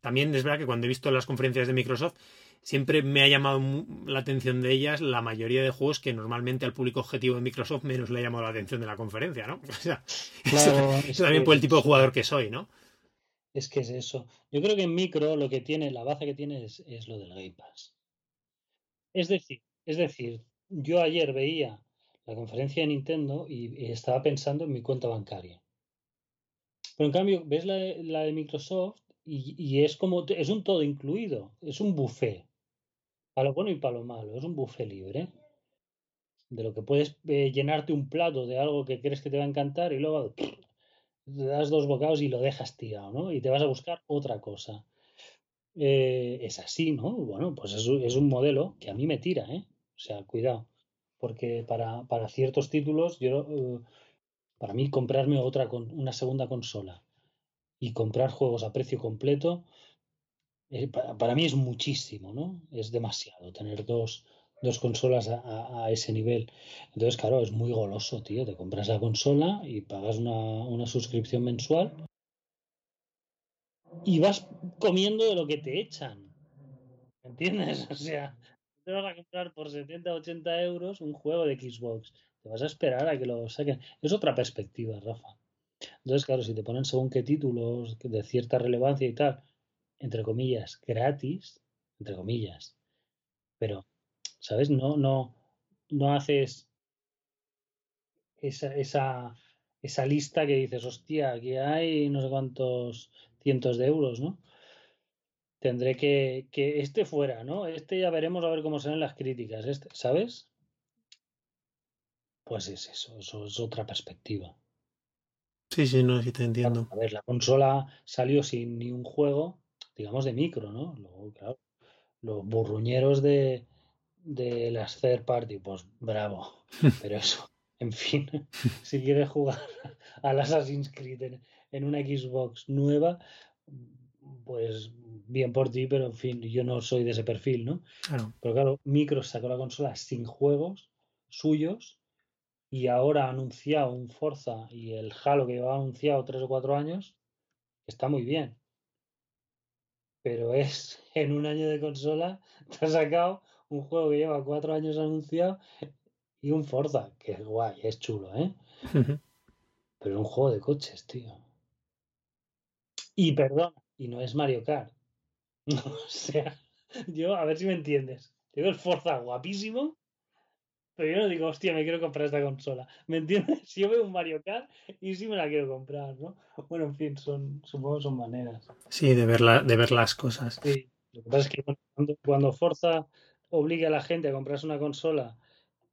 También es verdad que cuando he visto las conferencias de Microsoft, siempre me ha llamado la atención de ellas la mayoría de juegos que normalmente al público objetivo de Microsoft menos le ha llamado la atención de la conferencia, ¿no? O sea, Claro, eso, es también por el tipo de jugador que soy, ¿no? Es que es eso. Yo creo que en micro lo que tiene, la baza que tiene es, es lo del Game Pass. Es decir, es decir, yo ayer veía la conferencia de Nintendo y, estaba pensando en mi cuenta bancaria. Pero en cambio, ves la de, la de Microsoft y, y es como, es un todo incluido, es un buffet. Para lo bueno y para lo malo, es un buffet libre. De lo que puedes eh, llenarte un plato de algo que crees que te va a encantar y luego das dos bocados y lo dejas tirado, ¿no? Y te vas a buscar otra cosa. Eh, es así, ¿no? Bueno, pues es, es un modelo que a mí me tira, ¿eh? O sea, cuidado. Porque para, para ciertos títulos, yo, eh, para mí comprarme otra con una segunda consola y comprar juegos a precio completo, eh, para mí es muchísimo, ¿no? Es demasiado tener dos, dos consolas a, ese nivel. Entonces, claro, es muy goloso, tío. Te compras la consola y pagas una, una suscripción mensual y vas comiendo de lo que te echan. ¿Me entiendes? O sea, te vas a comprar por 70, 80 euros un juego de Xbox. Te vas a esperar a que lo saquen. Es otra perspectiva, Rafa. Entonces, claro, si te ponen según qué títulos de cierta relevancia y tal, entre comillas, gratis, entre comillas, pero, ¿sabes? No, no, no haces esa, esa, esa lista que dices, hostia, aquí hay no sé cuántos cientos de euros, ¿no? Tendré que, que este fuera, ¿no? Este ya veremos a ver cómo salen las críticas, este, ¿sabes? Pues es eso, eso es otra perspectiva. Sí, sí, no, sí te entiendo. A ver, la consola salió sin ni un juego, digamos, de micro, ¿no? Luego, claro, los burruñeros de, de las third party, pues bravo. Pero eso, en fin, si quieres jugar al Assassin's Creed en, en una Xbox nueva, pues bien por ti, pero en fin, yo no soy de ese perfil, ¿no? Claro. Pero claro, Micro sacó la consola sin juegos suyos y ahora ha anunciado un Forza y el Halo que llevaba anunciado tres o cuatro años, está muy bien. Pero es en un año de consola, te ha sacado un juego que lleva cuatro años anunciado y un Forza, que es guay, es chulo, ¿eh? Pero un juego de coches, tío. Y perdón, y no es Mario Kart. o sea, yo, a ver si me entiendes. Digo el Forza guapísimo, pero yo no digo, hostia, me quiero comprar esta consola. ¿Me entiendes? Yo veo un Mario Kart y sí me la quiero comprar, ¿no? Bueno, en fin, son, supongo que son maneras. Sí, de ver, la, de ver las cosas. Sí, lo que pasa es que cuando, cuando Forza obliga a la gente a comprarse una consola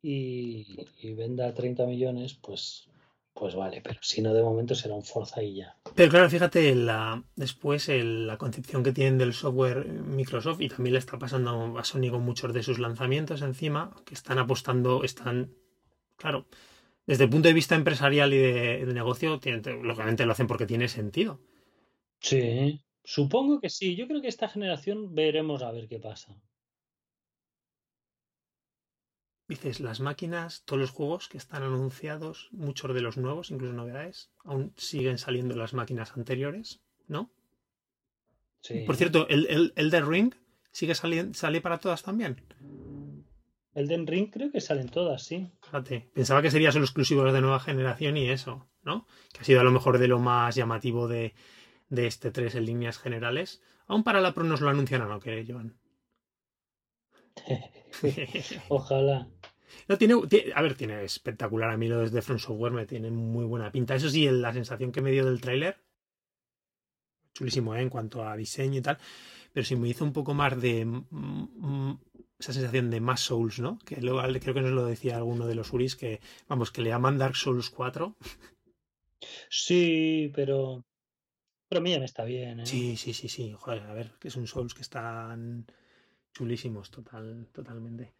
y, y venda 30 millones, pues, pues vale, pero si no, de momento será un Forza y ya. Pero claro, fíjate, la, después el- la concepción que tienen del software Microsoft y también le está pasando a Sony con muchos de sus lanzamientos encima, que están apostando, están, claro, desde el punto de vista empresarial y de, de negocio, tienen- lógicamente lo hacen porque tiene sentido. Sí, supongo que sí. Yo creo que esta generación veremos a ver qué pasa. Dices, las máquinas, todos los juegos que están anunciados, muchos de los nuevos, incluso novedades, aún siguen saliendo en las máquinas anteriores, ¿no? Sí. Por cierto, el, el Elden Ring sigue saliendo, sale para todas también. Elden Ring creo que salen todas, sí. Fíjate, pensaba que sería solo exclusivos de nueva generación y eso, ¿no? Que ha sido a lo mejor de lo más llamativo de, de este 3 en líneas generales. Aún para la Pro nos lo anuncian, ¿o ¿no? Que Joan. Ojalá. No, tiene, tiene- a ver, tiene espectacular. A mí lo desde From Software me tiene muy buena pinta. Eso sí, la sensación que me dio del tráiler, chulísimo, ¿eh? En cuanto a diseño y tal. Pero sí me hizo un poco más de mm, esa sensación de más Souls, ¿no? Que luego creo que nos lo decía alguno de los Uris que, vamos, que le llaman Dark Souls 4. Sí, pero. Pero a mí ya me está bien, ¿eh? Sí, sí, sí, sí. Joder, a ver, que es un Souls que están chulísimos, total, totalmente.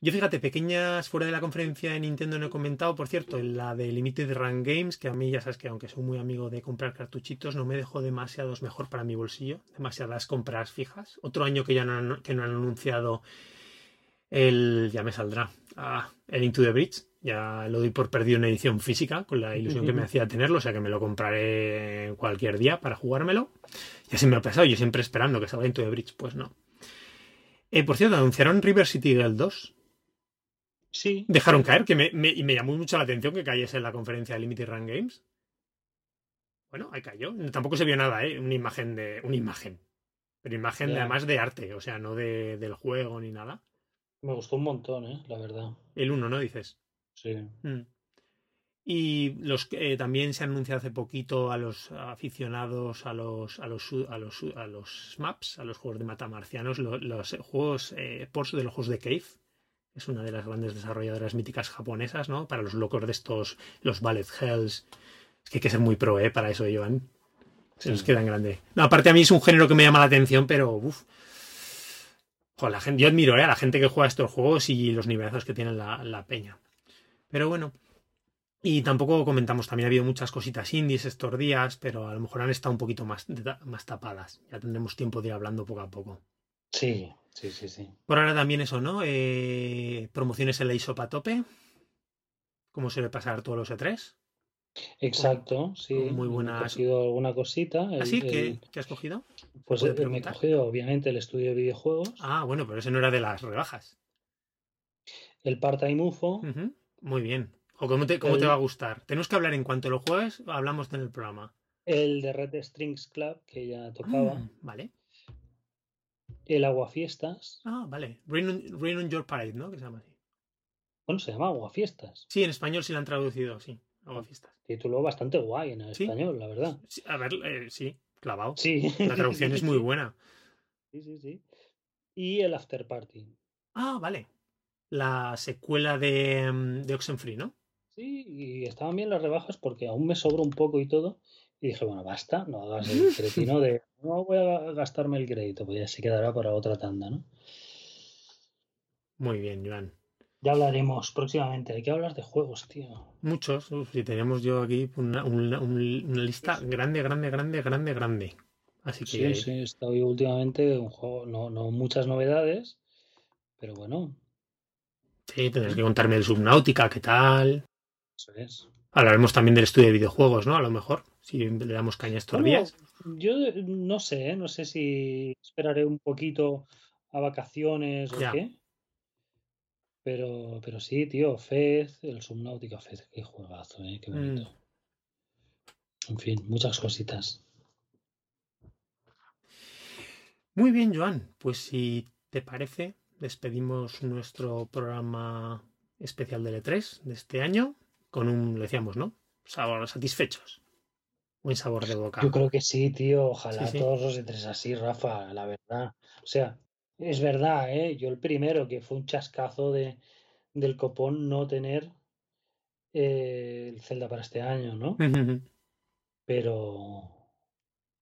Yo fíjate, pequeñas fuera de la conferencia de Nintendo no he comentado, por cierto, en la de Limited Run Games, que a mí ya sabes que aunque soy muy amigo de comprar cartuchitos, no me dejó demasiados mejor para mi bolsillo, demasiadas compras fijas. Otro año que ya no han, que no han anunciado el, ya me saldrá, ah, el Into the Bridge, ya lo doy por perdido en edición física, con la ilusión que me hacía tenerlo, o sea que me lo compraré cualquier día para jugármelo. Y así me ha pasado, yo siempre esperando que salga Into the Bridge, pues no. Eh, por cierto, anunciaron River City Girl 2. Sí. Dejaron caer, que me, me- y me llamó mucho la atención que cayese en la conferencia de Limited Run Games. Bueno, ahí cayó. Tampoco se vio nada, ¿eh? Una imagen de. Una imagen. Pero imagen de, además de arte, o sea, no de, del juego ni nada. Me gustó un montón, ¿eh? La verdad. El uno, ¿no? Dices. Sí. Mm. Y los que eh, también se anunció hace poquito a los aficionados a los a los a los a los maps, a los juegos de matamarcianos, lo- los, juegos eh, por de los juegos de Cave. Es una de las grandes desarrolladoras míticas japonesas, ¿no? Para los locos de estos, los Ballet Hells. Es que hay que ser muy pro, ¿eh? Para eso, Joan. Se nos queda en grande. No, aparte a mí es un género que me llama la atención, pero uff. La gente, yo admiro ¿eh? a la gente que juega estos juegos y los nivelazos que tiene la, la peña. Pero bueno. Y tampoco comentamos, también ha habido muchas cositas indies estos días, pero a lo mejor han estado un poquito más, más tapadas. Ya tendremos tiempo de ir hablando poco a poco. Sí, sí, sí, sí. Por ahora también eso, ¿no? Eh, promociones en la ISOP a tope. Como suele pasar todos los E3. Exacto, sí. muy Me he cogido alguna cosita. el- ¿Así? el- ¿Qué, qué has cogido? pues ¿Puedo eh, me he cogido, obviamente, el estudio de videojuegos, Ah, bueno, pero ese no era de las rebajas. el Part-Time UFO, Muy bien. ¿O cómo te, cómo te va a gustar? Tenemos que hablar en cuanto lo juegues, hablamos en el programa. el de Red Strings Club, que ya tocaba, Mm, vale. El Aguafiestas. Ah, vale. Rain on, Rain on Your Parade, ¿no? Que se llama así. Bueno, se llama Aguafiestas. Sí, en español sí lo han traducido, sí. Aguafiestas. Título bastante guay en el Sí. español, la verdad. Sí, a ver, eh, sí, clavado. Sí. La traducción es muy buena. Sí, sí, sí. Y el After Party. Ah, vale. La secuela de, mm, de Oxenfree, ¿no? Sí, y estaban bien las rebajas porque aún me sobra un poco y todo. Y dije, bueno, basta, no hagas el cretino de no voy a gastarme el crédito, pues ya se quedará para otra tanda, ¿no? Muy bien, Joan. Ya hablaremos próximamente. Hay que hablar de juegos, tío. Muchos. Uf, si tenemos yo aquí una, una- un- una lista grande, grande, grande, grande, grande. Así que Sí, sí, he estado yo últimamente un juego, no, no muchas novedades, pero bueno, sí, tendrás que contarme el Subnautica, qué tal. eso es. Hablaremos también del estudio de videojuegos, ¿no? A lo mejor, si le damos caña estos Bueno, días. yo no sé, ¿eh? no sé si esperaré un poquito a vacaciones o qué. Pero, pero sí, tío, Fez, el Subnautica Fez, qué juegazo, ¿eh? Qué Mm. bonito. En fin, muchas cositas. Muy bien, Joan. Pues si te parece, despedimos nuestro programa especial de E3 de este año con un, lo decíamos, ¿no? Sabor satisfechos. Buen sabor de boca. Yo creo que sí, tío. Ojalá Sí, sí. todos los E3 así, Rafa, la verdad. O sea, es verdad, ¿eh? Yo el primero que fue un chascazo de, del copón no tener eh, el Zelda para este año, ¿no? Pero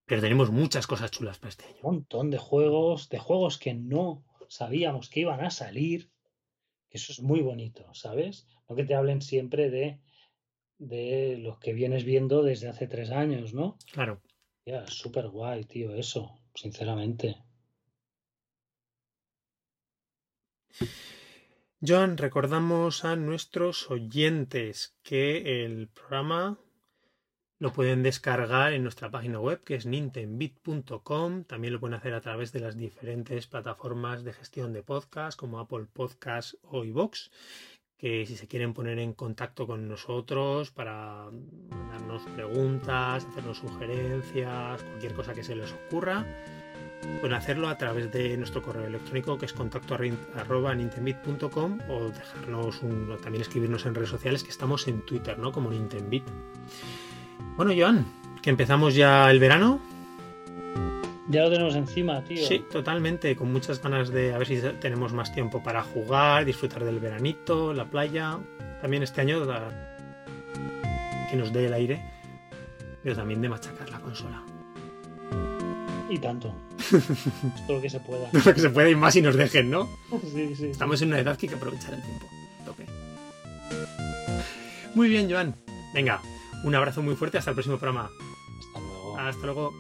Pero tenemos muchas cosas chulas para este año. un montón de juegos, de juegos que no sabíamos que iban a salir, eso es muy bonito, ¿sabes? No que te hablen siempre de, de los que vienes viendo desde hace tres años, ¿no? Claro. Ya, súper guay, tío, eso, sinceramente. Joan, recordamos a nuestros oyentes que el programa lo pueden descargar en nuestra página web que es nintendbit.com. También lo pueden hacer a través de las diferentes plataformas de gestión de podcast como Apple Podcast o iVoox. Que si se quieren poner en contacto con nosotros para mandarnos preguntas, hacernos sugerencias, cualquier cosa que se les ocurra, pueden hacerlo a través de nuestro correo electrónico que es contacto arroba o dejarnos un, o también escribirnos en redes sociales que estamos en Twitter, ¿no? Como Nintendbit. Bueno, Joan, que empezamos ya el verano. Ya lo tenemos encima, tío. Sí, totalmente, con muchas ganas de a ver si tenemos más tiempo para jugar, disfrutar del veranito, la playa. También este año que nos dé el aire, pero también de machacar la consola. Y tanto. Todo lo que se pueda. Lo que se puede ir más y nos dejen, ¿no? Sí, sí. Estamos en una edad que hay que aprovechar el tiempo. Tope. Muy bien, Joan. Venga, un abrazo muy fuerte. Hasta el próximo programa. Hasta luego. Hasta luego.